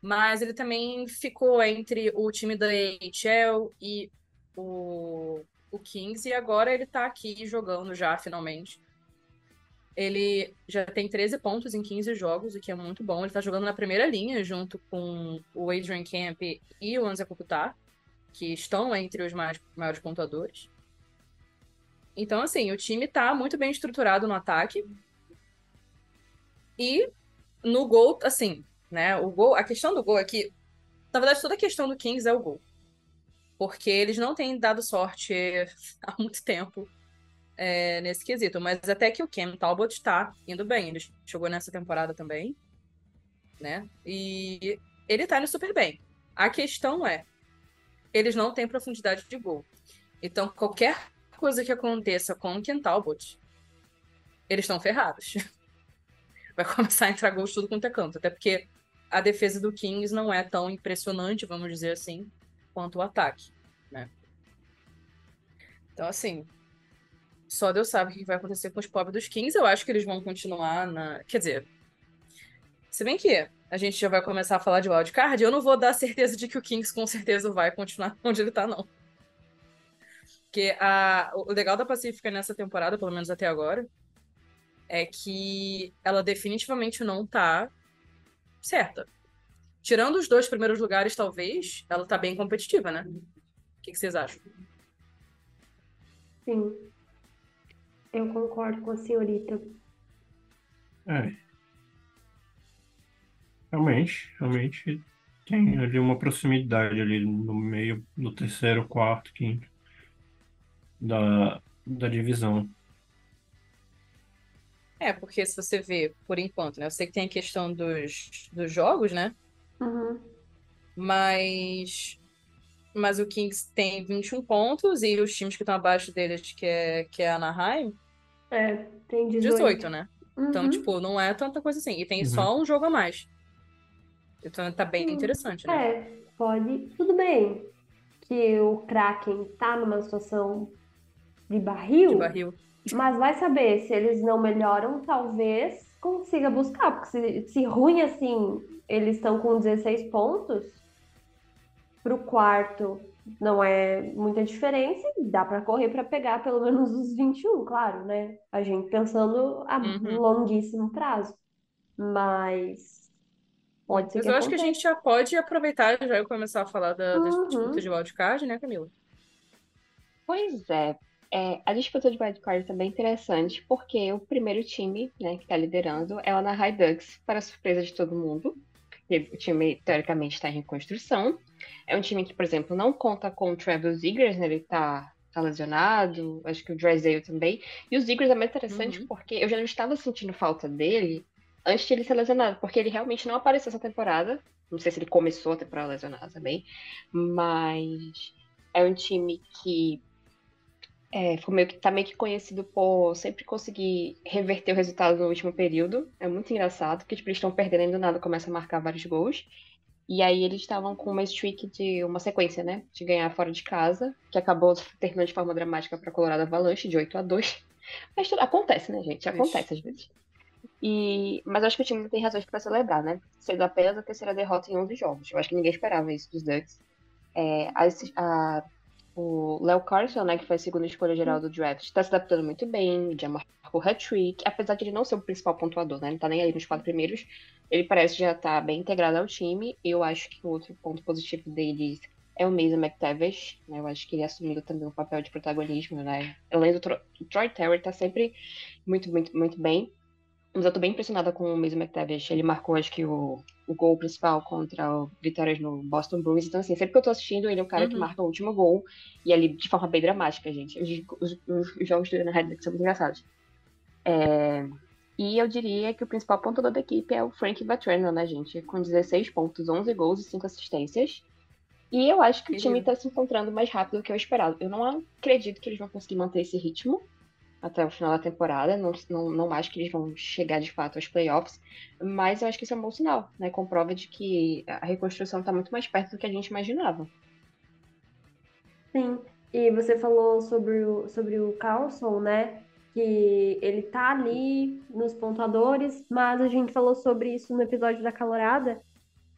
mas ele também ficou entre o time da AHL e o, o Kings, e agora ele tá aqui jogando já, finalmente. Ele já tem 13 pontos em 15 jogos, o que é muito bom. Ele tá jogando na primeira linha, junto com o Adrian Camp e o Anza Kopitar, que estão entre os mais, maiores pontuadores. Então, assim, o time tá muito bem estruturado no ataque. E no gol, assim, né? O gol, a questão do gol é que, na verdade, toda a questão do Kings é o gol. Porque eles não têm dado sorte há muito tempo é, nesse quesito. Mas até que o Cam Talbot tá indo bem. Ele chegou nessa temporada também, né? E ele tá indo super bem. A questão é, eles não têm profundidade de gol. Então, qualquer coisa que aconteça com o Ken Talbot, eles estão ferrados. Vai começar a entrar gols tudo quanto é canto. Até porque a defesa do Kings não é tão impressionante, vamos dizer assim, quanto o ataque, né? Então, assim, só Deus sabe o que vai acontecer com os pobres dos Kings. Eu acho que eles vão continuar na. Quer dizer, se bem que a gente já vai começar a falar de wildcard, eu não vou dar certeza de que o Kings com certeza vai continuar onde ele tá, não. Porque a... o legal da Pacífica nessa temporada, pelo menos até agora, é que ela definitivamente não tá certa. Tirando os dois primeiros lugares, talvez, ela tá bem competitiva, né? O que, que vocês acham? Sim. Eu concordo com a senhorita. É. Realmente, realmente tem ali uma proximidade ali no meio, no terceiro, quarto, quinto da, da divisão. É, porque se você vê, por enquanto, né? Eu sei que tem a questão dos, dos jogos, né? Uhum. Mas. Mas o Kings tem 21 pontos e os times que estão abaixo deles, que é, que é a Anaheim, É, tem 18. 18, né? Então, Uhum. tipo, não é tanta coisa assim. E tem Uhum. só um jogo a mais. Então tá bem Hum, interessante, né? É, pode. Tudo bem que o Kraken tá numa situação de barril, De barril. mas vai saber se eles não melhoram, talvez consiga buscar, porque se, se ruim assim, eles estão com 16 pontos, pro quarto não é muita diferença, e dá pra correr pra pegar pelo menos os 21, claro, né? A gente pensando a Uhum. longuíssimo prazo. Mas pode ser Mas que eu acho que a gente já pode aproveitar já e começar a falar da, das Uhum. disputas de wildcard, né, Camila? Pois é. É, a disputa de wildcard também é interessante, porque o primeiro time, né, que está liderando é o Anaheim Ducks, para surpresa de todo mundo. porque O time, teoricamente, está em reconstrução. É um time que, por exemplo, não conta com o Travis Ziggers, né, ele está tá lesionado, acho que o Drysdale também. E o Ziggers é muito interessante Uhum. porque eu já não estava sentindo falta dele antes de ele ser lesionado, porque ele realmente não apareceu essa temporada. Não sei se ele começou a temporada lesionado também, mas é um time que é, ficou meio que, tá meio que conhecido por sempre conseguir reverter o resultado no último período. É muito engraçado, porque tipo, eles estão perdendo e do nada começa a marcar vários gols. E aí eles estavam com uma streak de uma sequência, né? De ganhar fora de casa, que acabou terminando de forma dramática para Colorado Avalanche, de 8 a 2 Mas tudo acontece, né, gente? Acontece às vezes. E... Mas eu acho que o time tem razões para celebrar, né? Sendo apenas a terceira derrota em 11 jogos. Eu acho que ninguém esperava isso dos Ducks. É, a, a- o Léo Carlson, né, que foi a segunda escolha geral do draft, está se adaptando muito bem, já marcou hat-trick, apesar de ele não ser o principal pontuador, né? Ele tá nem aí nos quatro primeiros. Ele parece já estar bem integrado ao time. Eu acho que o outro ponto positivo deles é o Mason McTavish, né? Eu acho que ele assumindo também um papel de protagonismo, né? Além do Tro o Troy Terry tá sempre muito, muito, muito bem. Mas eu tô bem impressionada com o Mason McTavish. Ele marcou, acho que, o, o gol principal contra o Vitórias no Boston Bruins. Então, assim, sempre que eu tô assistindo, ele é o cara que Uhum. marca o último gol. E ali, de forma bem dramática, gente. Os, os- os jogos do Anaheim são muito engraçados. É, E eu diria que o principal pontuador da equipe é o Frank Vatrano, né, gente? Com 16 pontos, 11 gols e 5 assistências. E eu acho que o time Querido. tá se encontrando mais rápido do que eu esperava. Eu não acredito que eles vão conseguir manter esse ritmo até o final da temporada. Não, não, não acho que eles vão chegar de fato aos playoffs. Mas eu acho que isso é um bom sinal, né? Comprova de que a reconstrução está muito mais perto do que a gente imaginava. Sim, e você falou sobre o, sobre o Carlson, né? Que ele tá ali nos pontuadores, mas a gente falou sobre isso no episódio da Calorada,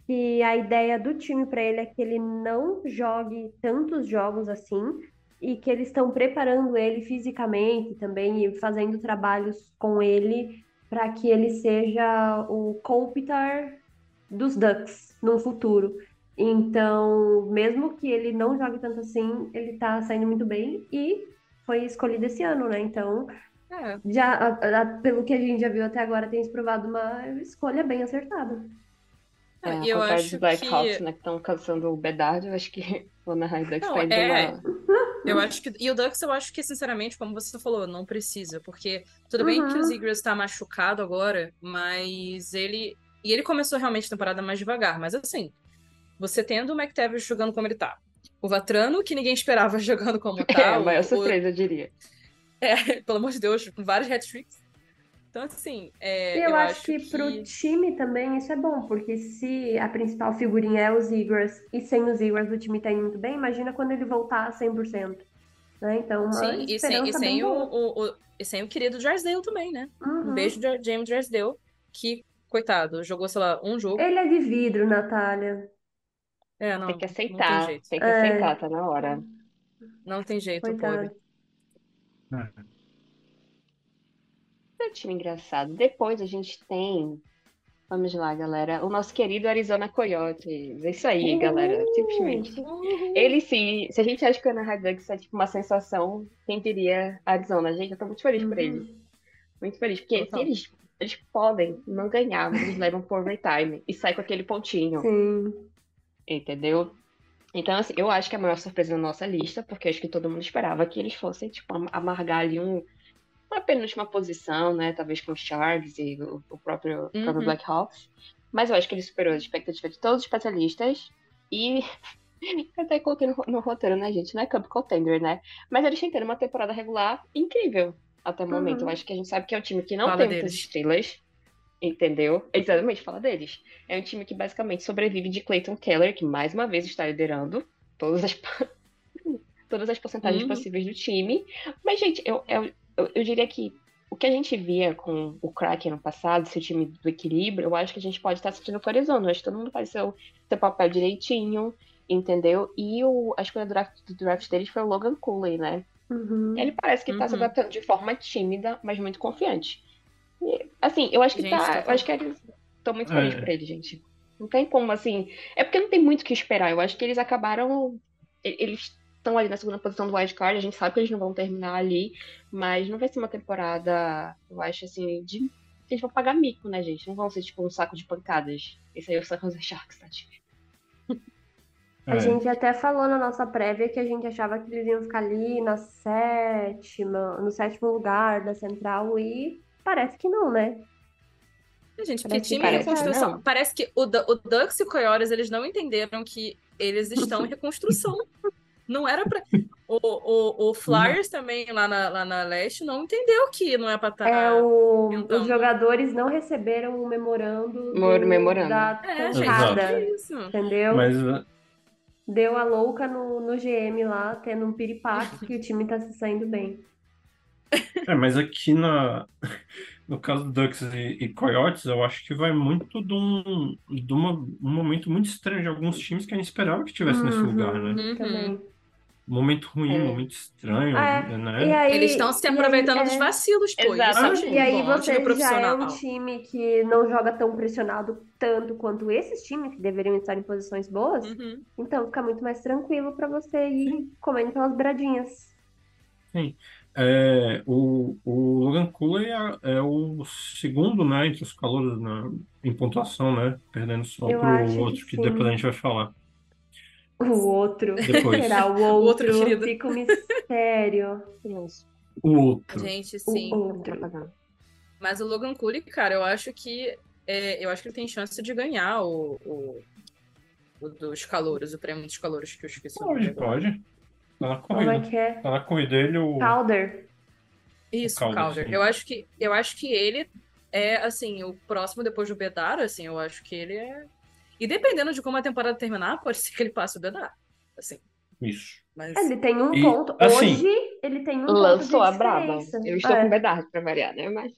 que a ideia do time para ele é que ele não jogue tantos jogos assim e que eles estão preparando ele fisicamente também e fazendo trabalhos com ele para que ele seja o Kopitar dos Ducks no futuro. Então, mesmo que ele não jogue tanto assim, ele tá saindo muito bem e foi escolhido esse ano, né? Então, É, já, a- a- pelo que a gente já viu até agora, tem se provado uma escolha bem acertada. É, É, e eu acho dos Blackhawks, que- né? Que estão caçando o Bedard, eu acho que o Anaheim Ducks Não, tá indo é. uma... Eu acho que. E o Ducks, eu acho que, sinceramente, como você falou, não precisa. Porque tudo bem que o Uhum. Zegras tá machucado agora, mas ele. E ele começou realmente a temporada mais devagar. Mas assim, você tendo o McTavish jogando como ele tá. O Vatrano, que ninguém esperava jogando como tá. É, a o- maior o- surpresa, eu diria. É, pelo amor de Deus, com vários hat-tricks. Então, assim, é, E eu, acho, que, pro que- time também isso é bom, porque se a principal figurinha é o Zegras e sem o Zegras o time tá indo muito bem, imagina quando ele voltar a 100%. Né? Então, uma Sim, e sem, e sem o, o, o- e sem o querido Drysdale também, né? Um Uhum. beijo de James Drysdale, que, coitado, jogou, sei lá, um jogo. Ele é de vidro, Natália. É, não, Tem que não tem aceitar, jeito. tem que É. aceitar, tá na hora. Não tem jeito, Coitado. pobre. É time engraçado. Depois a gente tem. Vamos lá, galera. O nosso querido Arizona Coyotes. É isso aí, galera. Simplesmente. Ele sim. Se a gente acha que o Anaheim é tipo uma sensação, quem diria Arizona? Gente, eu tô muito feliz por Uhum. eles. Muito feliz. Porque se eles, eles podem não ganhar, mas eles levam por overtime e sai com aquele pontinho. Sim. Entendeu? Então, assim, eu acho que é a maior surpresa na nossa lista, porque acho que todo mundo esperava que eles fossem, tipo, am- amargar ali um, uma penúltima posição, né? Talvez com os Sharks e o, o próprio, Uhum. próprio Blackhawks. Mas eu acho que ele superou as expectativas de todos os especialistas. E até coloquei no, no roteiro, né, gente? Não é Cup Contender, né? Mas eles têm tido uma temporada regular incrível até o momento. Uhum. Eu acho que a gente sabe que é um time que não Fala tem muitas deles. estrelas. Entendeu? Exatamente, fala deles. É um time que basicamente sobrevive de Clayton Keller, que mais uma vez está liderando todas as, todas as porcentagens Uhum. possíveis do time. Mas, gente, eu, eu, eu, eu diria que o que a gente via com o Kraken no passado, esse time do equilíbrio, eu acho que a gente pode estar sentindo Arizona. Eu acho que todo mundo faz seu, seu papel direitinho, entendeu? E o, a escolha do draft, do draft deles foi o Logan Cooley, né? Uhum. Ele parece que tá se Uhum. adaptando de forma tímida, mas muito confiante. E, assim, eu acho que Gente, tá. total. Eu acho que eles. Tô muito É. feliz por ele, gente. Não tem como, assim. É porque não tem muito o que esperar. Eu acho que eles acabaram. Eles estão ali na segunda posição do wildcard. A gente sabe que eles não vão terminar ali. Mas não vai ser uma temporada, eu acho, assim, de. Eles vão pagar mico, né, gente? Não vão ser, tipo, um saco de pancadas. Esse aí é o San Jose Sharks, tá? A É, gente até falou na nossa prévia que a gente achava que eles iam ficar ali na sétima, no sétimo lugar da Central e parece que não, né? Gente, que Parece que time em parece, reconstrução. não. Parece que o, o Ducks e o Coyotes, eles não entenderam que eles estão em reconstrução. Não era pra. O, o, o Flyers também, lá na, lá na leste, não entendeu que não é pra estar. É o, então. os jogadores não receberam o memorando Mor- do- memorando. da É, gente, tancada, é isso. entendeu? mas uh, Deu a louca no, no GM lá, tendo um piripaque que o time tá se saindo bem. É, mas aqui na, no caso do Ducks e, e Coyotes, eu acho que vai muito de um, de uma, um momento muito estranho de alguns times que a gente esperava que estivesse nesse Uhum. lugar, né? Uhum. Também. Momento ruim, É. momento estranho, É, né? E aí, Eles estão se e aí, aproveitando é, dos vacilos, pô. Exatamente. É E aí você já é um time que não joga tão pressionado tanto quanto esses times que deveriam estar em posições boas, Uhum. então fica muito mais tranquilo pra você ir comendo pelas bradinhas. É, o, o Logan Cooley é, é o segundo, né, entre os calouros na, em pontuação, né? Perdendo só Eu pro que outro que sim. depois a gente vai falar. O outro Depois. será o O outro outro, querido. fica um mistério. Isso. O outro. Gente, O sim. outro. Mas o Logan Cooley, cara, eu acho que é, eu acho que ele tem chance de ganhar o, o, o dos calouros, o prêmio dos calouros que eu esqueci o Pode, pode. Tá na Como é corrida. que é? Tá na corrida ele, o. Calder. Isso, O Calder, Calder. Eu acho que eu acho que ele é assim, o próximo depois do Bedard, assim, eu acho que ele é E dependendo de como a temporada terminar, pode ser que ele passe o Bedard. Assim, Isso. mas Ele tem um E, ponto. assim, Hoje ele tem um ponto Lançou a braba. Eu estou É. com Bedard pra variar, né? Mas.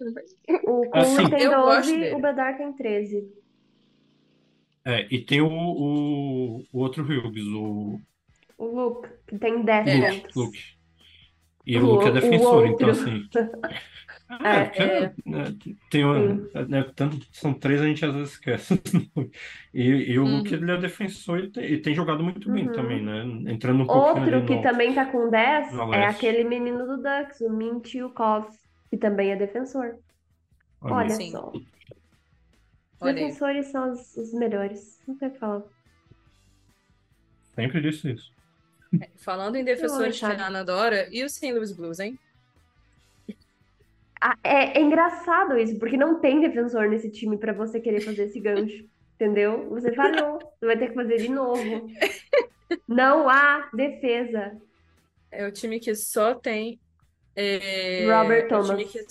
O Assim, Cooley tem Eu gosto 12, dele. o Bedard tem 13. É, e tem o, o, o outro Hughes, o O Luke, que tem 10 É. Luke. Luke. E o, O- Luke é o defensor, então assim. É, É, porque, é. né, tem uma, né, tanto, são três, a gente às vezes esquece. E, e o Uhum. Luke ele é defensor e tem, e tem jogado muito bem Uhum. também, né? Entrando um pouquinho Outro que no. também tá com 10 no é aquele menino do Ducks, o Mintyukov, que também é defensor. Olha Sim. só. Os olha defensores são os, os melhores. Não tem o que falar. Sempre disse isso. Falando em defensores a Ana adora, e o St. Louis Blues, hein? Ah, é, é engraçado isso, porque não tem defensor nesse time pra você querer fazer esse gancho. Entendeu? Você falhou. Você vai ter que fazer de novo. Não há defesa. É o time que só tem. é, Robert é o Thomas. time que-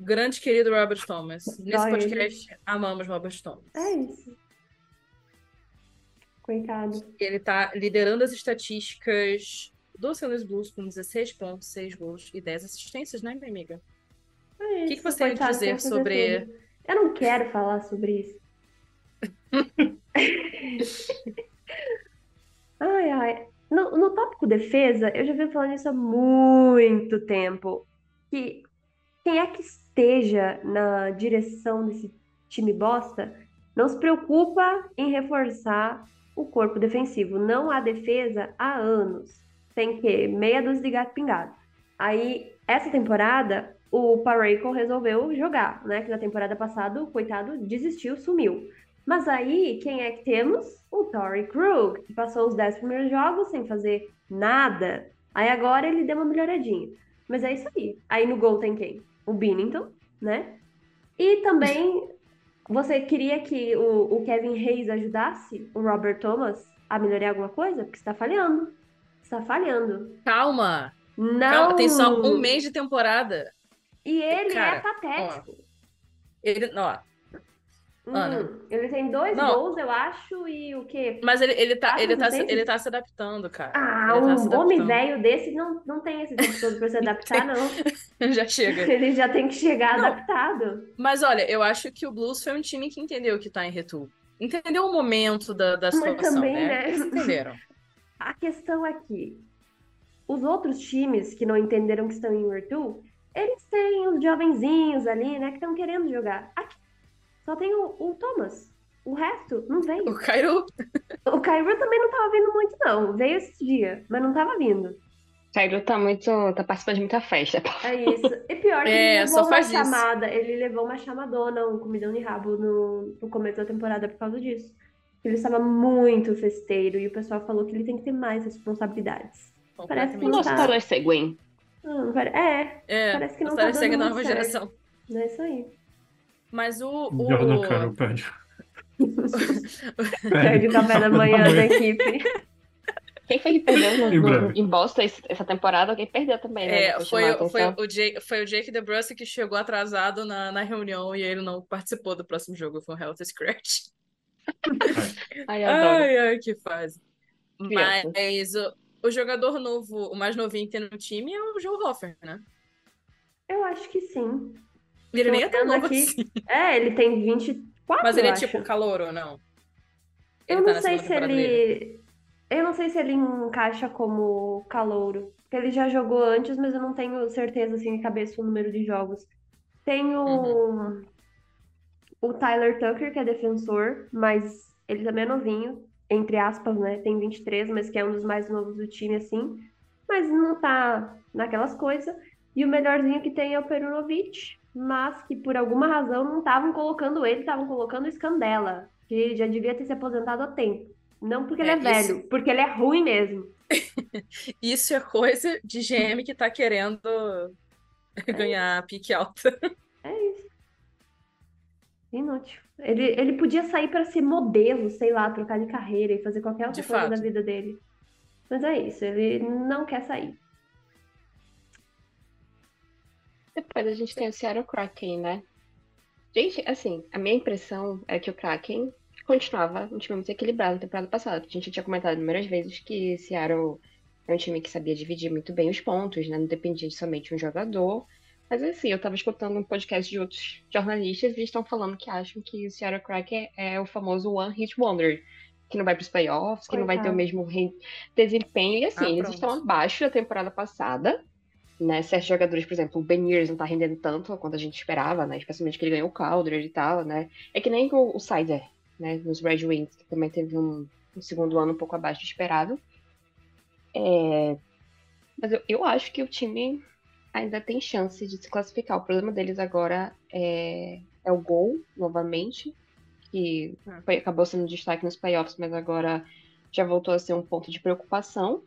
Grande querido Robert Thomas. Nesse Dói ele. podcast, amamos Robert Thomas. É isso. Coitado. Ele tá liderando as estatísticas do St. Louis Blues com 16 pontos, 6 gols e 10 assistências, né, minha amiga? É O que, que você tem a dizer sobre. tudo. Eu não quero falar sobre isso. Ai, ai. No, no tópico defesa, eu já venho falando isso há muito tempo. Que quem é que esteja na direção desse time bosta não se preocupa em reforçar o corpo defensivo. Não há defesa há anos. Tem que meia dúzia de gato pingado. Aí, essa temporada, o Parayko resolveu jogar, né? Que na temporada passada o coitado desistiu, sumiu. Mas aí, quem é que temos? O Torrey Krug, que passou os 10 primeiros jogos sem fazer nada. Aí agora ele deu uma melhoradinha. Mas é isso aí. Aí no gol tem quem? O Binnington, né? E também você queria que o, o Kevin Reis ajudasse o Robert Thomas a melhorar alguma coisa? Porque está falhando. Está falhando. Calma. Não. Calma, tem só um mês de temporada. E ele Cara, é patético. Ele, ó. Hum, ele tem dois Não. gols, eu acho, e o quê? mas ele, ele, tá, Quatro ele, tá, ele tá se adaptando, cara. Ah, ele tá um se homem velho desse não, não tem esse tempo todo pra se adaptar, não. Já chega. Ele já tem que chegar Não. adaptado. Mas olha, eu acho que o Blues foi um time que entendeu que tá em retu. Entendeu o momento da, da Mas situação, também, né? né? Entenderam. A questão é que os outros times que não entenderam que estão em Virtu, eles têm os jovenzinhos ali, né, que estão querendo jogar. Aqui só tem o, o Thomas. O resto não veio. O Cairo O Kyrie também não tava vindo muito, não. Veio esse dia, mas não tava vindo. Cairo tá muito. tá participando de muita festa. É isso. E pior que É, ele só levou uma isso. chamada, ele levou uma chamadona, um comidão de rabo no, no começo da temporada por causa disso. Ele estava muito festeiro e o pessoal falou que ele tem que ter mais responsabilidades. Parece que não Nossa, tá. Ah, não pare- é, É, parece que não tá dando muito nova certo. geração. é isso aí. Mas o. o... Carroll perde. Perde o café da manhã da equipe. Quem foi que perdeu no- Em no- em Boston essa temporada? Alguém perdeu também, né? É, foi, foi, o Jake, foi o Jake que chegou atrasado na, na reunião e ele não participou do próximo jogo. Foi um health scratch. Ai, eu. Ai, ai, que fase. Mas o, o jogador novo, o mais novinho que tem no time é o Joe Hoffer, né? Eu acho que sim. Ele Tô nem é tão novo aqui. assim. É, ele tem 24, Mas ele eu é tipo calor ou não? Eu Ele tá não sei se temporada dele. ele. Eu não sei se ele encaixa como calouro. Porque ele já jogou antes, mas eu não tenho certeza assim de cabeça o número de jogos. Tem o, Uhum. O Tyler Tucker, que é defensor, mas ele também é novinho, entre aspas, né? Tem 23, mas que é um dos mais novos do time, assim. Mas não tá naquelas coisas. E o melhorzinho que tem é o Perunovic, mas que por alguma razão não estavam colocando ele, estavam colocando o Scandella, que já devia ter se aposentado há tempo. Não porque ele É, é velho, porque ele é ruim mesmo. Isso é coisa de GM que tá querendo ganhar pique alta. Inútil. Ele, ele podia sair para ser modelo, sei lá, trocar de carreira e fazer qualquer outra De coisa fato. da vida dele. Mas é isso, ele não quer sair. Depois a gente tem o Seattle Kraken, né? Gente, assim, a minha impressão é que o Kraken continuava um time muito equilibrado na temporada passada. porque A gente tinha comentado inúmeras vezes que Seattle é um time que sabia dividir muito bem os pontos, né? Não dependia de somente um jogador. Mas assim, eu tava escutando um podcast de outros jornalistas e eles estão falando que acham que o Seattle Kraken é o famoso One Hit Wonder. Que não vai pros playoffs, que não vai ter o mesmo desempenho. E assim, Ah, eles estão abaixo da temporada passada né, certos jogadores, por exemplo, o Ben Years não tá rendendo tanto quanto a gente esperava, né, especialmente que ele ganhou o Calder e tal, né, é que nem o, o Sider, né, nos Red Wings, que também teve um, um segundo ano um pouco abaixo do esperado. É, Mas eu, eu acho que o time ainda tem chance de se classificar. O problema deles agora é, é o gol, novamente, que É. foi- acabou sendo destaque nos playoffs, mas agora já voltou a ser um ponto de preocupação.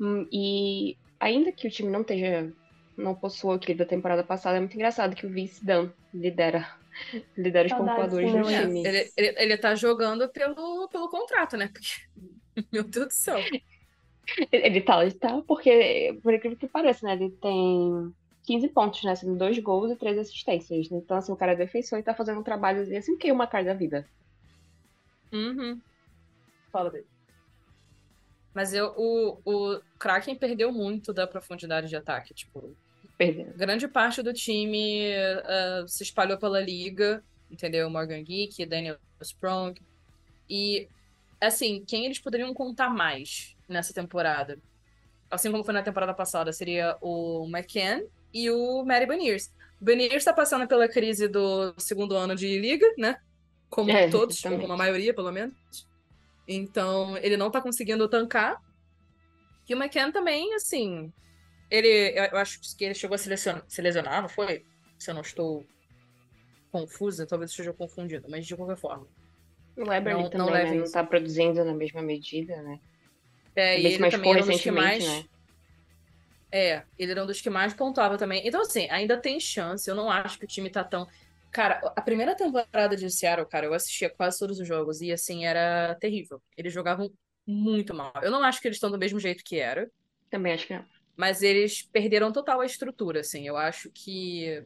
Hum, E ainda que o time não esteja, não possua o equilíbrio da temporada passada, é muito engraçado que o Vince Dunn lidera, lidera os pontuadores do time. Ele, ele, ele tá jogando pelo, pelo contrato, né? Porque, meu Deus do céu. Ele tá, ele tá, porque, por incrível que pareça, né? Ele tem 15 pontos, né? Sendo dois gols e três assistências. Então, assim, o cara é defensor e tá fazendo um trabalho assim que uma cara da vida. Uhum. Fala dele. Mas eu, o, o Kraken perdeu muito da profundidade de ataque. Tipo, Perdendo. grande parte do time ah, se espalhou pela liga, entendeu? Morgan Geek, Daniel Sprong. E, assim, quem eles poderiam contar mais nessa temporada? Assim como foi na temporada passada, seria o McCann e o Matty Beniers. O Beniers tá passando pela crise do segundo ano de liga, né? Como É, todos, exatamente. como a maioria, pelo menos. Então, ele não tá conseguindo tancar. E o McCann também, assim, ele, eu acho que ele chegou a se lesionar, se lesionar, não foi? Se eu não estou confusa, talvez esteja confundida, mas de qualquer forma. O Weber Não- também, não né? levem Não tá produzindo na mesma medida, né? É, Ele e ele machucou também era um dos que mais. né? É, ele era um dos que mais pontuava também. Então, assim, ainda tem chance. Eu não acho que o time tá tão. Cara, a primeira temporada de Seattle, cara, eu assistia quase todos os jogos e, assim, era terrível. Eles jogavam muito mal. Eu não acho que eles estão do mesmo jeito que era. Também acho que não. Mas eles perderam total a estrutura, assim. Eu acho que.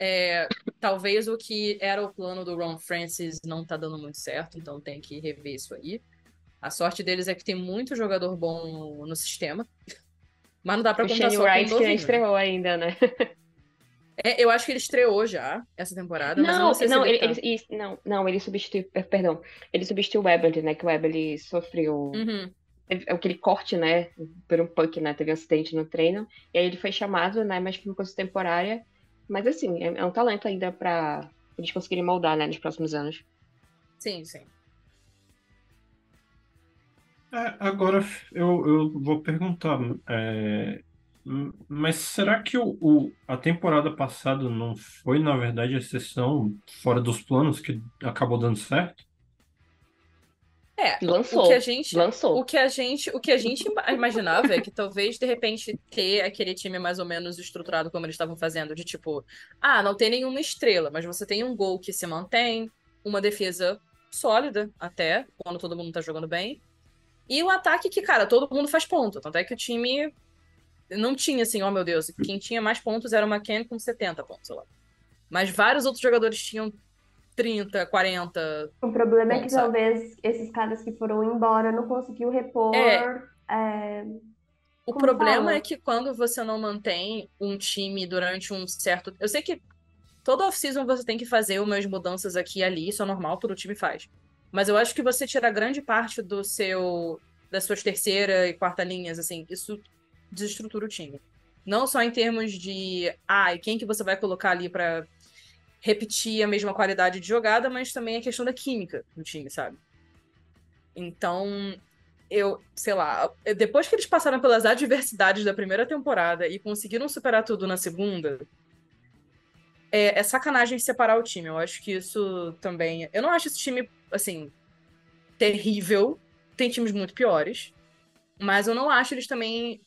É, talvez o que era o plano do Ron Francis não tá dando muito certo, então tem que rever isso aí. A sorte deles é que tem muito jogador bom no, sistema. Mas não dá pra O contar Shane só com Wright o que estreou ainda, né? É, eu acho que ele estreou já essa temporada, mas eu Não, não não, ele, ele, tá. ele- não, não, ele substituiu, eh, perdão, ele substituiu o Eberle, né, que o Eberle sofreu Uhum. teve aquele corte, né, por um puck, né, teve um acidente no treino, e aí ele foi chamado, né, mas foi uma coisa temporária, mas assim, é, é um talento ainda pra eles conseguirem moldar, né, nos próximos anos. Sim, sim. É, agora eu, eu vou perguntar, é, mas será que o, o- a temporada passada não foi, na verdade, a exceção fora dos planos que acabou dando certo? É, Lançou, o que a gente, lançou. o que a gente, o que a gente ima- imaginava é que talvez de repente ter aquele time mais ou menos estruturado como eles estavam fazendo, de tipo, ah, não tem nenhuma estrela, mas você tem um gol que se mantém, uma defesa sólida até, quando todo mundo tá jogando bem, e um ataque que, cara, todo mundo faz ponto, tanto é que o time não tinha assim, oh meu Deus, quem tinha mais pontos era o McKenna com 70 pontos, sei lá. Mas vários outros jogadores tinham 30, 40, O problema é Bom, que sabe? talvez esses caras que foram embora não conseguiu repor. É. é, O Como problema fala? é que quando você não mantém um time durante um certo. Eu sei que toda off-season você tem que fazer umas mudanças aqui e ali, isso é normal, todo time faz. Mas eu acho que você tira grande parte do seu. das suas terceira e quarta linhas, assim, isso desestrutura o time. Não só em termos de. Ah, e quem que você vai colocar ali pra repetir a mesma qualidade de jogada, mas também a questão da química do time, sabe? Então, eu, sei lá, depois que eles passaram pelas adversidades da primeira temporada e conseguiram superar tudo na segunda, é, é sacanagem separar o time. Eu acho que isso também. Eu não acho esse time, assim, terrível. Tem times muito piores. Mas eu não acho eles também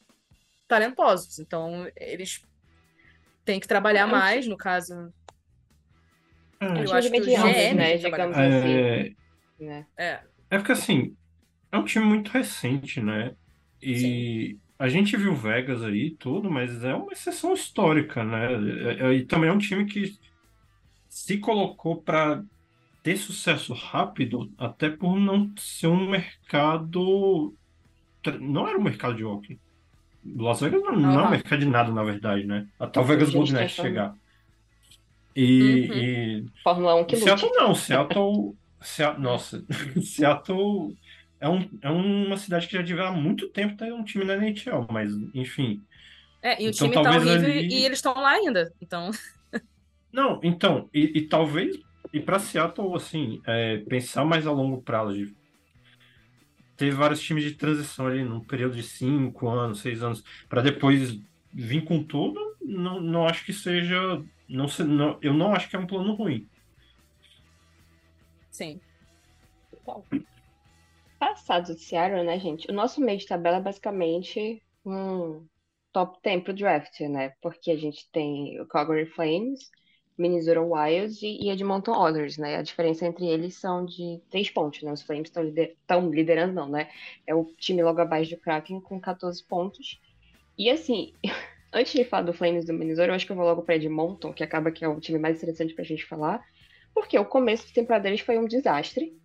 talentosos. Então, eles têm que trabalhar É mais, no caso. É, Eu acho que o GM né, digamos assim, é, né? É, é porque assim, é um time muito recente, né? E a gente viu Vegas aí e tudo, mas é uma exceção histórica, né? É- é- E também é um time que se colocou para ter sucesso rápido, até por não ser um mercado. Não era um mercado de hockey. Las Vegas não, não é um mercado de nada, na verdade, né? Até o Vegas Golden Knights transforma- chegar. E, Uhum. e Fórmula 1 que lute. Seattle não, Seattle, Sea- nossa, Seattle é, um, é uma cidade que já devia há muito tempo ter um time na NHL, mas enfim. É, e o Então, time tá horrível ali- e eles estão lá ainda. Então, Não, então, e, e talvez, e para Seattle, assim, é, pensar mais a longo prazo, de ter vários times de transição ali num período de cinco anos, seis anos, para depois vir com tudo, não, não acho que seja. Não, não, eu não acho que é um plano ruim. sim. Passado de Seattle, né, gente? O nosso meio de tabela é basicamente um top 10 pro draft, né? Porque a gente tem o Calgary Flames, Minnesota Wild e e Edmonton Oilers, né? A diferença entre eles são de três pontos, né? Os Flames estão lider tão liderando, não, né? É o time logo abaixo do Kraken com 14 pontos. E assim, antes de falar do Flames do Minnesota, eu acho que eu vou logo para Edmonton, que acaba que é o time mais interessante pra gente falar, porque o começo de temporada deles foi um desastre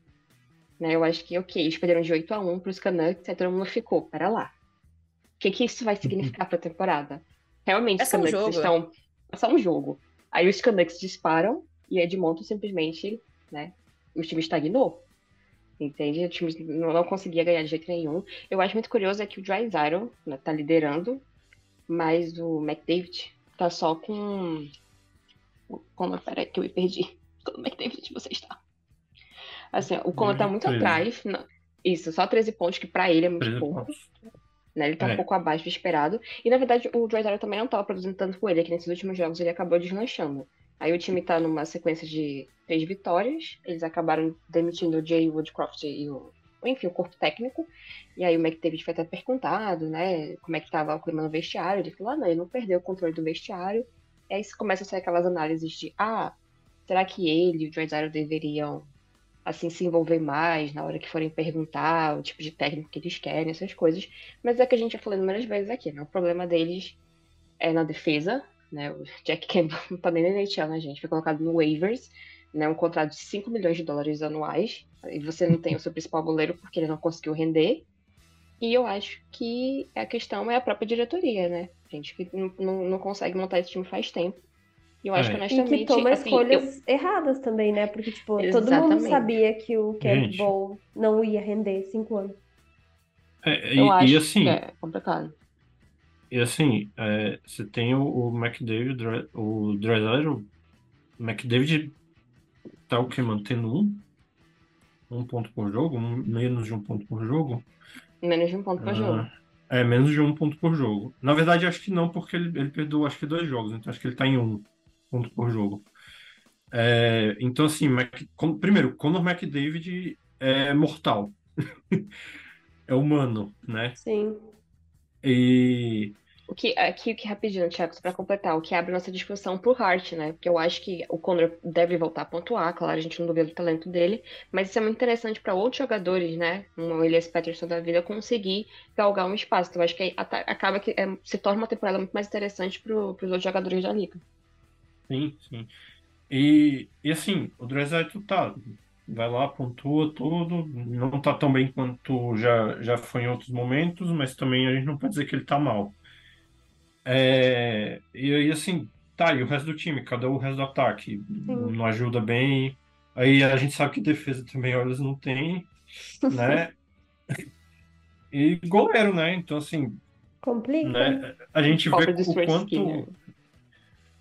né? Eu acho que, ok, eles perderam de 8 a 1 para os Canucks, aí todo mundo ficou, pera lá. O que que isso vai significar para a temporada? Realmente, É os um Canucks jogo. estão... É só um jogo. Aí os Canucks disparam e Edmonton simplesmente, né? O time estagnou. Entende? O time não, não conseguia ganhar de jeito nenhum. Eu acho muito curioso é que o Drysdale né, tá liderando, mas o McDavid tá só com... Como, peraí que eu me perdi. Quando o McDavid você está? Assim, o Conor tá muito 13. atrás. não- Isso, só 13 pontos, que pra ele é muito 13 pouco. pontos. Né? Ele tá É. um pouco abaixo do esperado. E na verdade, o Drysdale também não tava produzindo tanto com ele, que nesses últimos jogos ele acabou deslanchando. Aí o time tá numa sequência de três vitórias. Eles acabaram demitindo o Jay Woodcroft e o enfim, o corpo técnico. E aí o McDavid foi até perguntado, né, como é que estava o clima no vestiário. Ele falou, ah, não, ele não perdeu o controle do vestiário. E aí começa a sair aquelas análises de, ah, será que ele e o Drysdale deveriam, assim, se envolver mais na hora que forem perguntar o tipo de técnico que eles querem, essas coisas. Mas é que a gente já falou inúmeras vezes aqui, né? O problema deles é na defesa, né? O Jack Campbell não tá nem na NHL, né, gente? Foi colocado no waivers, né? Um contrato de 5 milhões de dólares anuais. E você não tem o seu principal goleiro porque ele não conseguiu render. E eu acho que a questão é a própria diretoria, né? Gente que não, não, não consegue montar esse time faz tempo. E eu acho É. que E honestamente. que toma assim, escolhas erradas também, né? Porque, tipo, todo mundo Exatamente. sabia que o Gente. Campbell não ia render cinco anos. É, eu, e, eu acho e assim, que é complicado. e assim, é, você tem o, o McDavid, o Drysdale, o McDavid tá o que mantendo um, um ponto por jogo, um- menos de um ponto por jogo. Menos de um ponto por jogo. Ah, é, menos de um ponto por jogo. Na verdade, acho que não, porque ele, ele perdeu acho que dois jogos, então acho que ele tá em um ponto por jogo. É, então, assim, Mac- con- primeiro, Conor McDavid é mortal. É humano, né? Sim. E O que, aqui, que rapidinho, Thiago, só pra completar, o que abre nossa discussão pro Hart, né? Porque eu acho que o Conor deve voltar a pontuar, claro, a gente não duvida do talento dele, mas isso é muito interessante para outros jogadores, né? Um Elias Pettersson da vida conseguir galgar um espaço. Então, eu acho que acaba que é, se torna uma temporada muito mais interessante pro, pros outros jogadores da liga. Sim, sim. E, e assim, o Drexler tá, vai lá, pontua tudo, não tá tão bem quanto já, já foi em outros momentos, mas também a gente não pode dizer que ele tá mal. É, e aí, assim, tá, e o resto do time, cadê o resto do ataque? Não ajuda bem. Aí a gente sabe que defesa também, olha, eles não têm, né? E goleiro, né? Então, assim, Complica. né? A gente Falta vê o quanto, Skinner.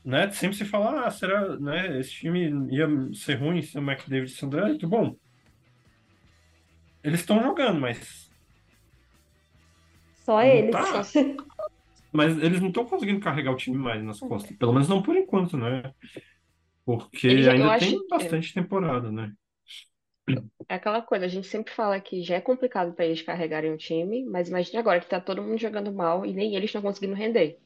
Né? Sempre se fala, ah, será, né? Esse time ia ser ruim se o McDavid e o Sandré? Bom, eles estão jogando, mas, Só Não eles. tá. mas eles não estão conseguindo carregar o time mais nas costas. Pelo menos não por enquanto, né? Porque já- ainda acho tem que- bastante temporada, né? É aquela coisa, a gente sempre fala que já é complicado para eles carregarem o time, mas imagine agora que tá todo mundo jogando mal e nem eles estão conseguindo render.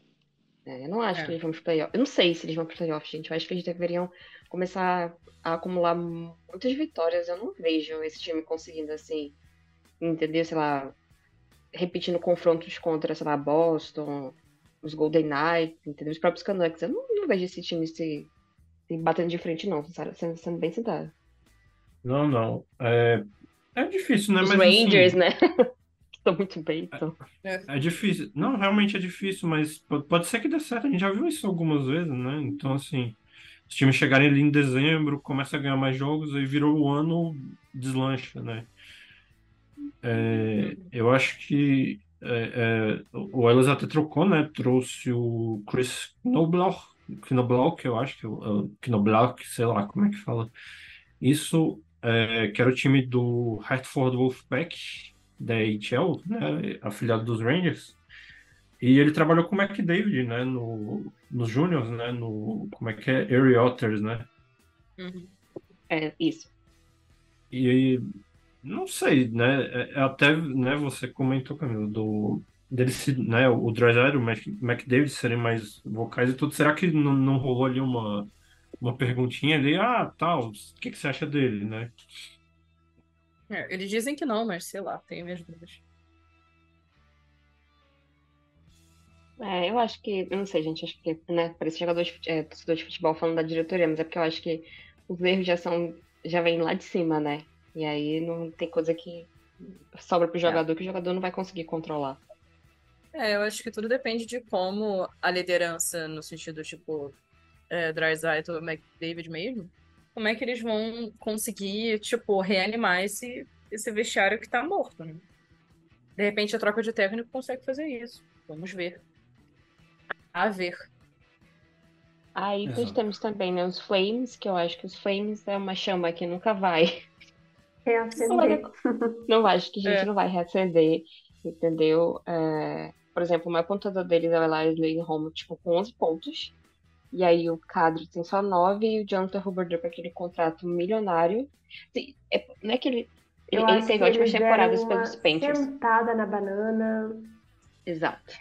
É, eu não acho É. que eles vão para playoff. Eu não sei se eles vão para playoff, gente. Eu acho que eles deveriam começar a acumular muitas vitórias. Eu não vejo esse time conseguindo assim, entendeu? Sei lá, repetindo confrontos contra, sei lá, Boston, os Golden Knights, entendeu? Os próprios Canucks. Eu não, não vejo esse time se, se batendo de frente, não, sendo, sendo bem sincero. Não, não. É, é difícil, né? Os Mas assim, Rangers, né? Estão muito bem, então. É difícil. Não, realmente é difícil, mas po- pode ser que dê certo. A gente já viu isso algumas vezes, né? Então, assim, os times chegarem ali em dezembro, começa a ganhar mais jogos, aí virou o ano, deslancha, né? É, eu acho que é, é, o Elas até trocou, né? Trouxe o Chris Knoblauch, Knoblauch, eu acho que é o Knoblauch, sei lá como é que fala. Isso, é, que era o time do Hartford Wolfpack, da AHL, né, afiliado dos Rangers. E ele trabalhou com o McDavid, né, no, nos Juniors, né, no, como é que é, Erie Otters, né. Uhum. É, isso. E não sei, né, é- é até, né, você comentou, Camilo, do, dele se, né, o Drysdale e o Mac, McDavid serem mais vocais e tudo. Será que não, não rolou ali uma, uma perguntinha ali, ah, tal, o que que você acha dele, né? É, eles dizem que não, mas sei lá, tenho minhas dúvidas. É, eu acho que, eu não sei, gente, acho que, né, parece jogador de, é, torcedor de futebol falando da diretoria, mas é porque eu acho que os erros já são, já vêm lá de cima, né? E aí não tem coisa que sobra pro jogador que o jogador não vai conseguir controlar. É, eu acho que tudo depende de como a liderança, no sentido, tipo, é, Drysdale ou McDavid mesmo, como é que eles vão conseguir, tipo, reanimar esse, esse vestiário que tá morto, né? De repente a troca de técnico consegue fazer isso. Vamos ver. A ver. Aí nós Exato. temos também, né, os Flames, que eu acho que os Flames é uma chama que nunca vai Reacender. Não acho que a gente É. não vai reacender, entendeu? É, por exemplo, o maior pontuador deles é o Elias Lindholm, tipo, com 11 pontos. E aí o Kadri tem só 9 e o Jonathan Huberdeau com aquele contrato milionário. Sim, é- não é que ele... Ele, Eu ele teve ótimas temporadas pelos Panthers. sentada na banana. Exato.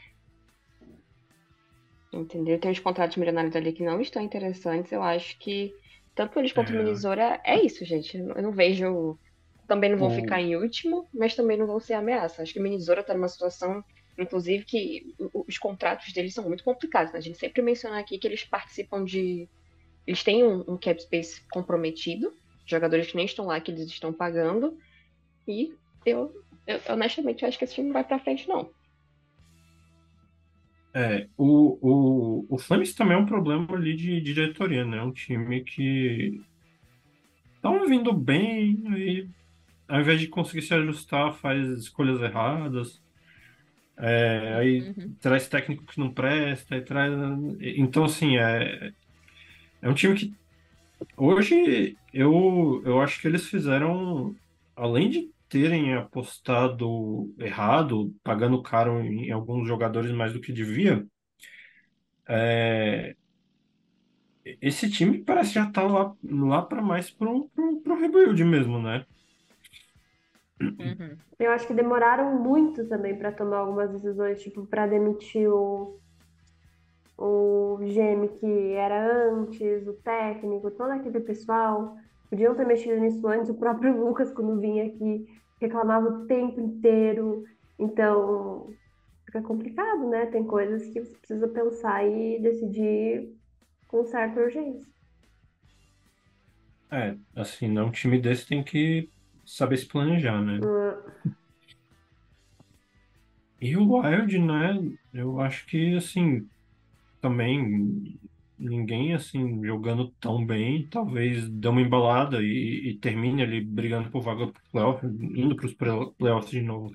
Entendeu? Tem uns contratos milionários ali que não estão interessantes. Eu acho que, tanto eles quanto o É. Minnesota, é isso, gente. Eu não- eu não vejo. Também não vão O- ficar em último, mas também não vão ser ameaça. Acho que o Minnesota tá numa situação, inclusive, que os contratos deles são muito complicados. Né? A gente sempre menciona aqui que eles participam de. Eles têm um, um cap space comprometido, jogadores que nem estão lá, que eles estão pagando. E eu, eu honestamente acho que esse time não vai pra frente, não. É, o, o, o Flames também é um problema ali de, de diretoria, né? Um time que estão vindo bem, aí ao invés de conseguir se ajustar, faz escolhas erradas, é, aí Uhum. traz técnico que não presta, traz... Então, assim, é, é um time que hoje eu, eu acho que eles fizeram, além de terem apostado errado, pagando caro em alguns jogadores mais do que devia, é, esse time parece já estar lá, lá para mais pro, pro rebuild mesmo, né? Uhum. Eu acho que demoraram muito também para tomar algumas decisões, tipo, para demitir o, o GM que era antes, o técnico, todo aquele pessoal. Podiam ter mexido nisso antes, o próprio Lucas, quando vinha aqui, reclamava o tempo inteiro. Então, fica complicado, né? Tem coisas que você precisa pensar e decidir com certa urgência. É, assim, né? Um time desse tem que saber se planejar, né? Hum, E o Wild, né? Eu acho que, assim, também ninguém, assim, jogando tão bem, talvez dê uma embalada e, e termine ali brigando por vaga pro playoff, indo para os playoffs de novo.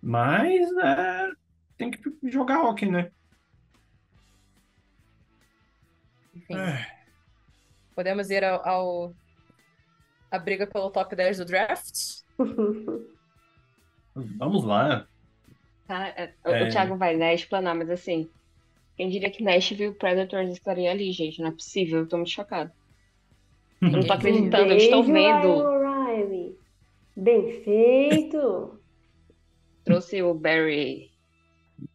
Mas, é, tem que jogar hockey, né? Enfim, É, podemos ir ao, ao- a briga pelo top 10 do draft? vamos lá. Tá? É, O, É. o Thiago vai né, explanar, mas assim, quem diria que Nashville Predators estaria ali, gente? Não é possível, eu tô muito chocado. Eu não tô acreditando, eu estou vendo. Bem feito. Trouxe o Barry,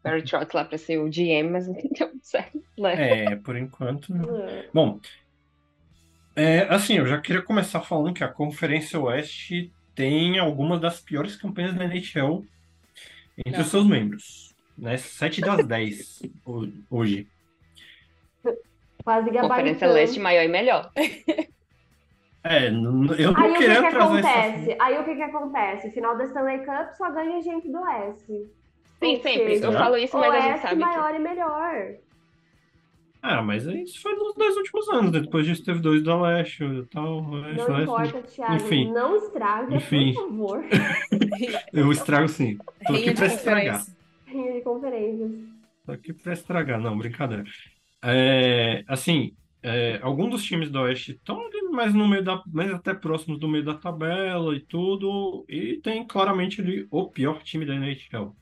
Barry Trotz lá pra ser o GM, mas não deu certo. Né? É, por enquanto. Bom, é, assim, eu já queria começar falando que a Conferência Oeste tem algumas das piores campanhas da NHL entre Não. os seus membros. Né? 7 das 10 ho- hoje. Quase Conferência gabaritando. Leste maior e melhor. É, eu Aí não o que queria que trazer esse acontece? Aí o que que acontece? Final da Stanley Cup só ganha gente do Oeste. Sim, sempre. Eu falo isso, mas a gente Oeste sabe que. maior e melhor. Ah, mas isso foi nos dois últimos anos. né? Depois disso teve dois da Leste e tal. Leste, Não Leste. importa, Thiago. Enfim. Não estraga, Enfim. por favor. Eu estrago sim. Tô aqui de pra estragar. de conferências. Tô aqui pra estragar, não, brincadeira. É, assim, é, alguns dos times do Oeste estão ali mais no meio da, mais até próximos do meio da tabela e tudo, e tem claramente ali o pior time da NHL.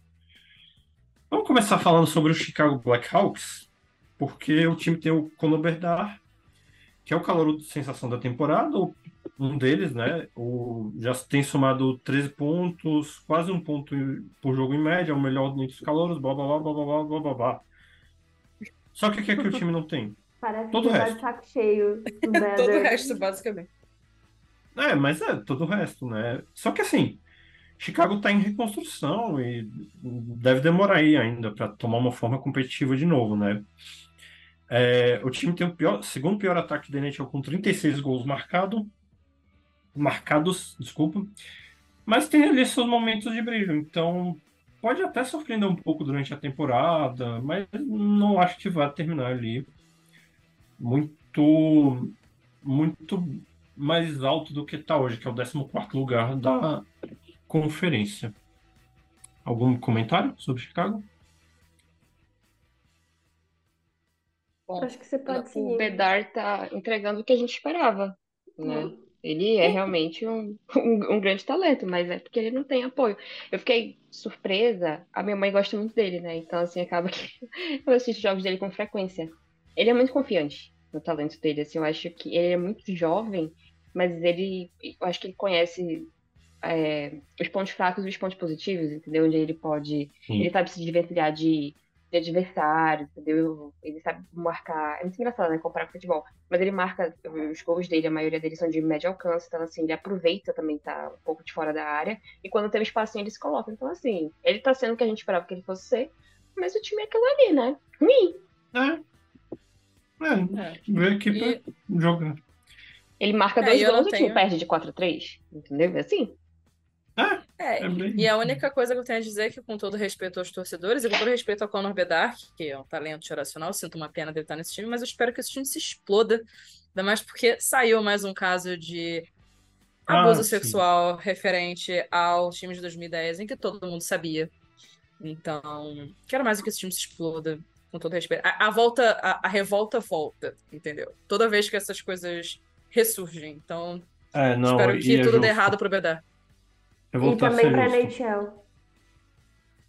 Vamos começar falando sobre o Chicago Blackhawks, porque o time tem o Conor Bedard, que é o calor de sensação da temporada, um deles, né? O, já tem somado 13 pontos, quase um ponto por jogo em média, é o melhor entre os calouros, blá blá blá blá blá blá blá blá blá. Só que o que é que o time não tem? Parece Todo que o resto. saco cheio. do Todo o resto, basicamente. É, mas é todo o resto, né? Só que assim, Chicago está em reconstrução e deve demorar aí ainda para tomar uma forma competitiva de novo, né? É, o time tem o pior, segundo pior ataque da NHL com 36 gols marcado, marcados, desculpa, mas tem ali seus momentos de brilho, então pode até surpreender um pouco durante a temporada, mas não acho que vai terminar ali muito muito mais alto do que está hoje, que é o 14º lugar da conferência. Algum comentário sobre Chicago? Bom, Acho que você pode O seguir. Bedard tá entregando o que a gente esperava, né? Hum. Ele é realmente um, um, um grande talento, mas é porque ele não tem apoio. Eu fiquei surpresa, a minha mãe gosta muito dele, né? Então, assim, acaba que eu assisto jogos dele com frequência. Ele é muito confiante no talento dele, assim, eu acho que ele é muito jovem, mas ele, eu acho que ele conhece é, os pontos fracos e os pontos positivos, entendeu? Onde ele pode. Sim. Ele sabe se desvencilhar de, de adversário, entendeu? Ele sabe marcar. É muito engraçado, né? Comparar com futebol. Mas ele marca os gols dele, a maioria deles são de médio alcance, então assim, ele aproveita também tá um pouco de fora da área. E quando tem um espacinho, ele se coloca. Então, assim, ele tá sendo o que a gente esperava que ele fosse ser, mas o time é aquilo ali, né? Ruim. É. É, É. ver equipe jogar. Ele marca É, dois e gols, não o time perde de 4 a 3 Entendeu? É assim. É, É bem- e a única coisa que eu tenho a dizer é que, com todo respeito aos torcedores e com todo respeito ao Conor Bedard, que é um talento geracional, sinto uma pena dele estar nesse time, mas eu espero que esse time se exploda. Ainda mais porque saiu mais um caso de Ah, abuso sim. sexual referente ao time de 2010, em que todo mundo sabia. Então, quero mais que esse time se exploda, com todo respeito. A, a volta, a, a revolta volta, entendeu? Toda vez que essas coisas ressurgem. Então, É, não, espero que é tudo dê errado pro Bedard. Eu E vou voltar a também justo. NHL.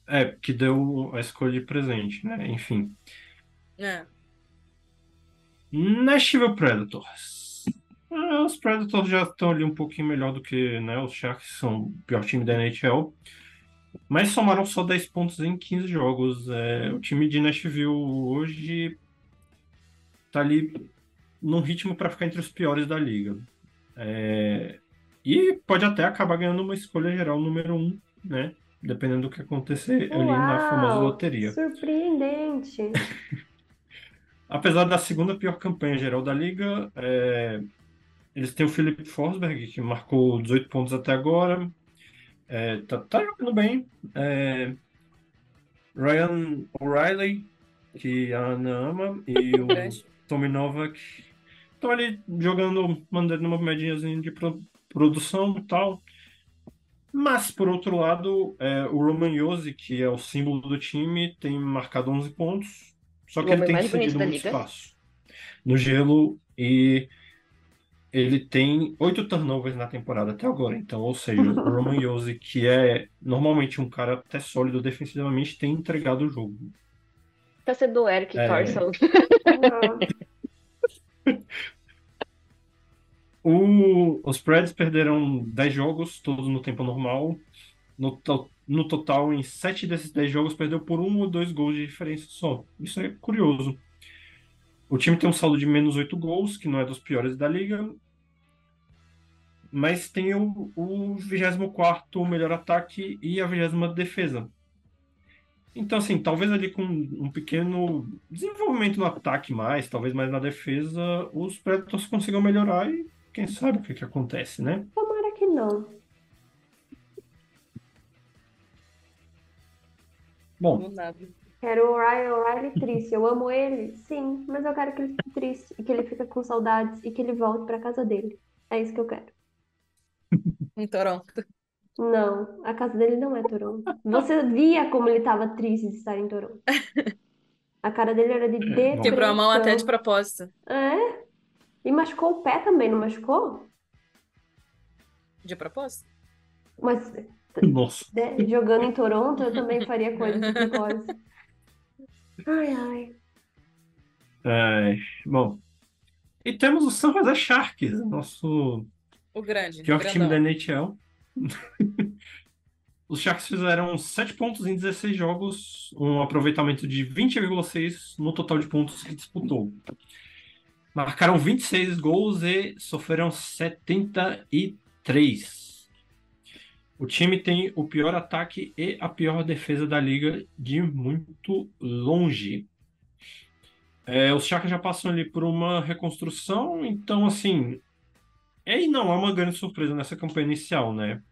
É, que deu a escolha de presente, né? Enfim. É. Nashville Predators. Ah, os Predators já estão ali um pouquinho melhor do que né, os Sharks, que são o pior time da NHL. Mas somaram só 10 pontos em 15 jogos. É, o time de Nashville hoje tá ali num ritmo para ficar entre os piores da liga. É, e pode até acabar ganhando uma escolha geral número 1, né? Dependendo do que acontecer ali na famosa Uau, loteria. surpreendente. Apesar da segunda pior campanha geral da liga, é, eles têm o Philip Forsberg, que marcou 18 pontos até agora. É, tá, tá jogando bem. É, Ryan O'Reilly, que a Ana ama, e o. Tommy Novak estão ali jogando, mandando uma médiazinha de produção e tal. Mas, por outro lado, é, o Roman Josi, que é o símbolo do time, tem marcado 11 pontos. Só O que ele homem tem mais bonito cedido muito liga. espaço no gelo e ele tem oito turnovers na temporada até agora. Então, ou seja, o Roman Josi, que é normalmente um cara até sólido defensivamente, tem entregado o jogo. Tá sendo o Eric É. Carson. O- os Preds perderam 10 jogos, todos no tempo normal. No, to- no total, em 7 desses 10 jogos, perdeu por um ou dois gols de diferença só. Isso é curioso. O time tem um saldo de menos 8 gols, que não é dos piores da liga. Mas tem o, o 24 melhor ataque e a 20 defesa. Então, assim, talvez ali com um pequeno desenvolvimento no ataque mais, talvez mais na defesa, os Predators consigam melhorar e quem sabe o que que acontece, né? Tomara que não. Bom. Quero o Ryan O'Reilly triste. Eu amo ele, sim, mas eu quero que ele fique triste e que ele fique com saudades e que ele volte pra casa dele. É isso que eu quero. Em Toronto. Não, a casa dele não é Toronto. Você via como ele tava triste de estar em Toronto. A cara dele era de É, bom. Quebrou a mão até de depressão. propósito. É? E machucou o pé também, não machucou? De propósito? Mas nossa. né, jogando em Toronto, eu também faria coisa de propósito. Ai, ai. É, bom. E temos o San Jose Sharks, nosso O grande, pior time da. NHL. Os Sharks fizeram 7 pontos em 16 jogos, um aproveitamento de 20,6 no total de pontos que disputou. Marcaram 26 gols e sofreram 73. O time tem o pior ataque e a pior defesa da liga de muito longe. É, os Sharks já passam ali por uma reconstrução, então assim, é e não é uma grande surpresa nessa campanha inicial, né?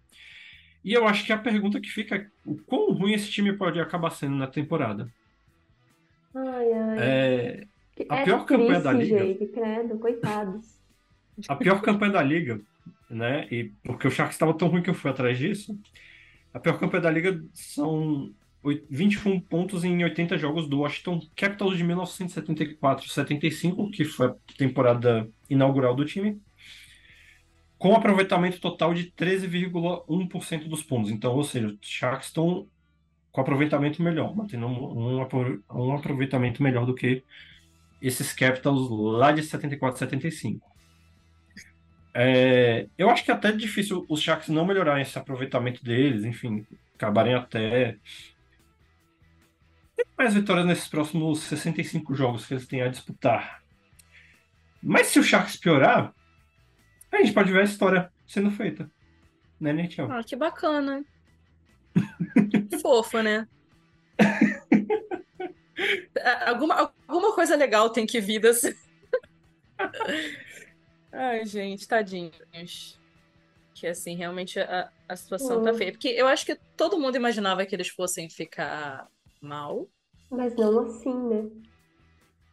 E eu acho que a pergunta que fica é o quão ruim esse time pode acabar sendo na temporada. Ai, ai. É, a É pior campanha da triste, liga. gente, credo, coitados. a pior campanha da liga, né? E porque o Sharks estava tão ruim que eu fui atrás disso. A pior campanha da liga são oit- 21 pontos em 80 jogos do Washington Capitals de 1974-75, que foi a temporada inaugural do time, com aproveitamento total de 13,1% dos pontos. Então, ou seja, os Sharks estão com aproveitamento melhor, mantendo um, um um aproveitamento melhor do que esses Capitals lá de 74-75. É, eu acho que é até difícil os Sharks não melhorarem esse aproveitamento deles, enfim, acabarem até mais vitórias nesses próximos 65 jogos que eles têm a disputar. Mas se o Sharks piorar, a gente pode ver a história sendo feita. Né, NHL? Ah, que bacana. Fofo, né? alguma, alguma coisa legal tem que vir desse... Ai, gente, tadinhos. Que assim, realmente a, a situação tá feia. Porque eu acho que todo mundo imaginava que eles fossem ficar mal. Mas não assim, né?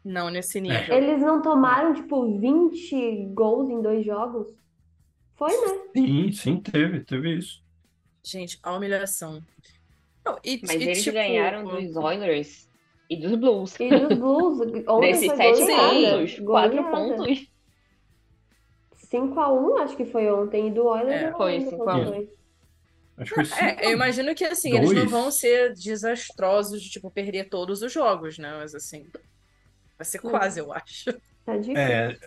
Não nesse nível. Eles não tomaram, tipo, 20 gols em dois jogos? Foi, né? Sim, sim, teve, teve isso. Gente, a humilhação. Não, e, Mas e, eles tipo, ganharam dos Oilers e dos Blues. E dos Blues, ontem Desses sete pontos, quatro pontos. 5x1, acho que foi ontem, e do Oilers É, foi lembro 5 qual a 1. foi. Acho que foi É, eu imagino que assim, eles não Dois. vão ser desastrosos de tipo perder todos os jogos, né? Mas assim, vai ser quase, eu acho. Tá difícil. É,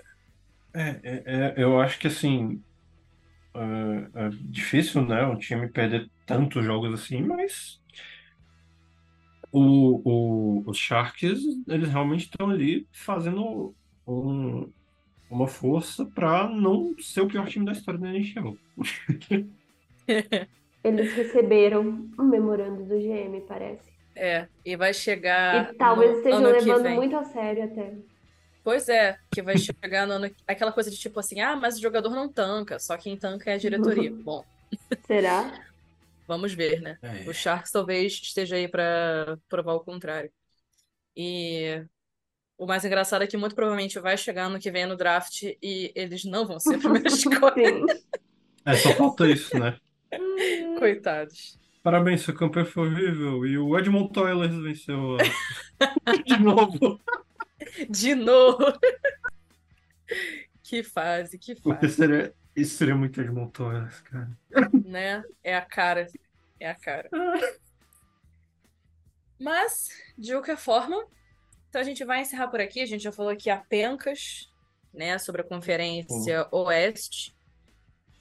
é, é, é, eu acho que assim é, é difícil, né, um time perder tantos jogos assim, mas o, o, os Sharks eles realmente estão ali fazendo um- uma força para não ser o pior time da história da NHL. Eles receberam um memorando do GM, parece. É, e vai chegar E talvez estejam levando muito a sério até. Pois é, que vai chegar no ano. Aquela coisa de tipo assim, ah, mas o jogador não tanca, só quem tanca é a diretoria. Bom, Será? Vamos ver, né? O Sharks talvez esteja aí pra provar o contrário. E o mais engraçado é que muito provavelmente vai chegar ano que vem no draft e eles não vão ser a primeira escolha. É, só falta isso, né? Coitados. Parabéns, seu campeão foi horrível. E o Edmonton Oilers venceu a- de novo. De novo. Que fase, que Porque fase, seria, isso seria muito Edmonton Oilers, cara. né? É a cara, é a cara. Mas, de qualquer forma, então a gente vai encerrar por aqui. A gente já falou aqui a pencas, né, sobre a Conferência Oeste.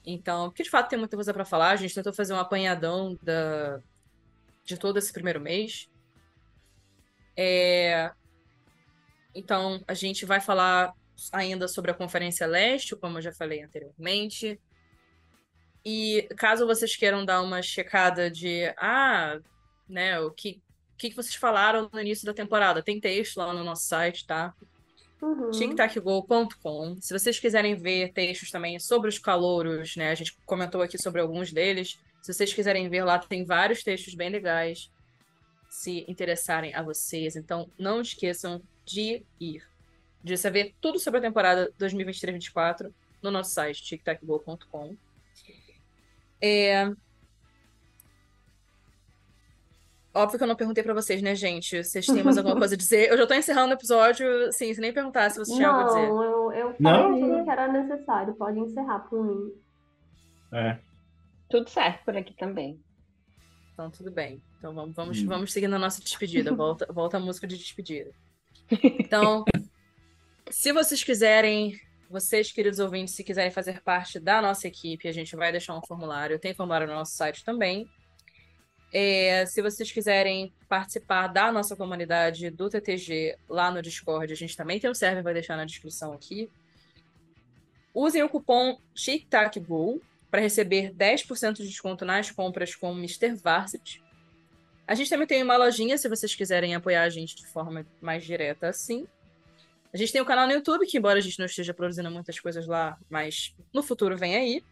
Então, porque de fato tem muita coisa para falar. A gente tentou fazer um apanhadão da, de todo esse primeiro mês. É, Então, a gente vai falar ainda sobre a Conferência Leste, como eu já falei anteriormente. E caso vocês queiram dar uma checada de, ah, né, o que, que vocês falaram no início da temporada, tem texto lá no nosso site, tá? Uhum. tictacgol.com. Se vocês quiserem ver textos também sobre os calouros, né? A gente comentou aqui sobre alguns deles. Se vocês quiserem ver lá, tem vários textos bem legais se interessarem a vocês. Então, não esqueçam de ir. De saber tudo sobre a temporada 2023-24 no nosso site, tictacgol.com. É... Óbvio que eu não perguntei pra vocês, né, gente? Vocês têm mais alguma coisa a dizer? Eu já tô encerrando o episódio, sim, sem nem perguntar se vocês tinham algo a dizer. Não, eu, eu Não, falei não. que era necessário. Pode encerrar por mim. É. Tudo certo por aqui também. Então, tudo bem. Então, vamos, vamos, Hum. vamos seguir na nossa despedida. Volta, volta a música de despedida. Então, se vocês quiserem, vocês, queridos ouvintes, se quiserem fazer parte da nossa equipe, a gente vai deixar um formulário. Tem formulário no nosso site também. É, se vocês quiserem participar da nossa comunidade do TTG lá no Discord, a gente também tem um server, vai deixar na descrição aqui. Usem o cupom TICTACGO para receber 10% de desconto nas compras com o Mr. Varsity. A gente também tem uma lojinha, se vocês quiserem apoiar a gente de forma mais direta assim. A gente tem o canal no YouTube, que embora a gente não esteja produzindo muitas coisas lá, mas no futuro vem aí.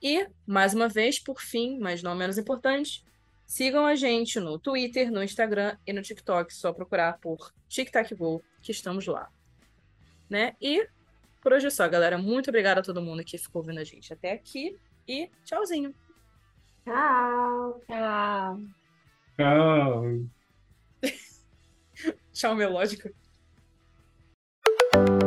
E, mais uma vez, por fim, mas não menos importante, sigam a gente no Twitter, no Instagram e no TikTok. Só procurar por TicTacGo, que estamos lá. Né? E por hoje é só, galera. Muito obrigada a todo mundo que ficou ouvindo a gente até aqui. E tchauzinho. Tchau. Tchau. Tchau. Tchau, melódico. you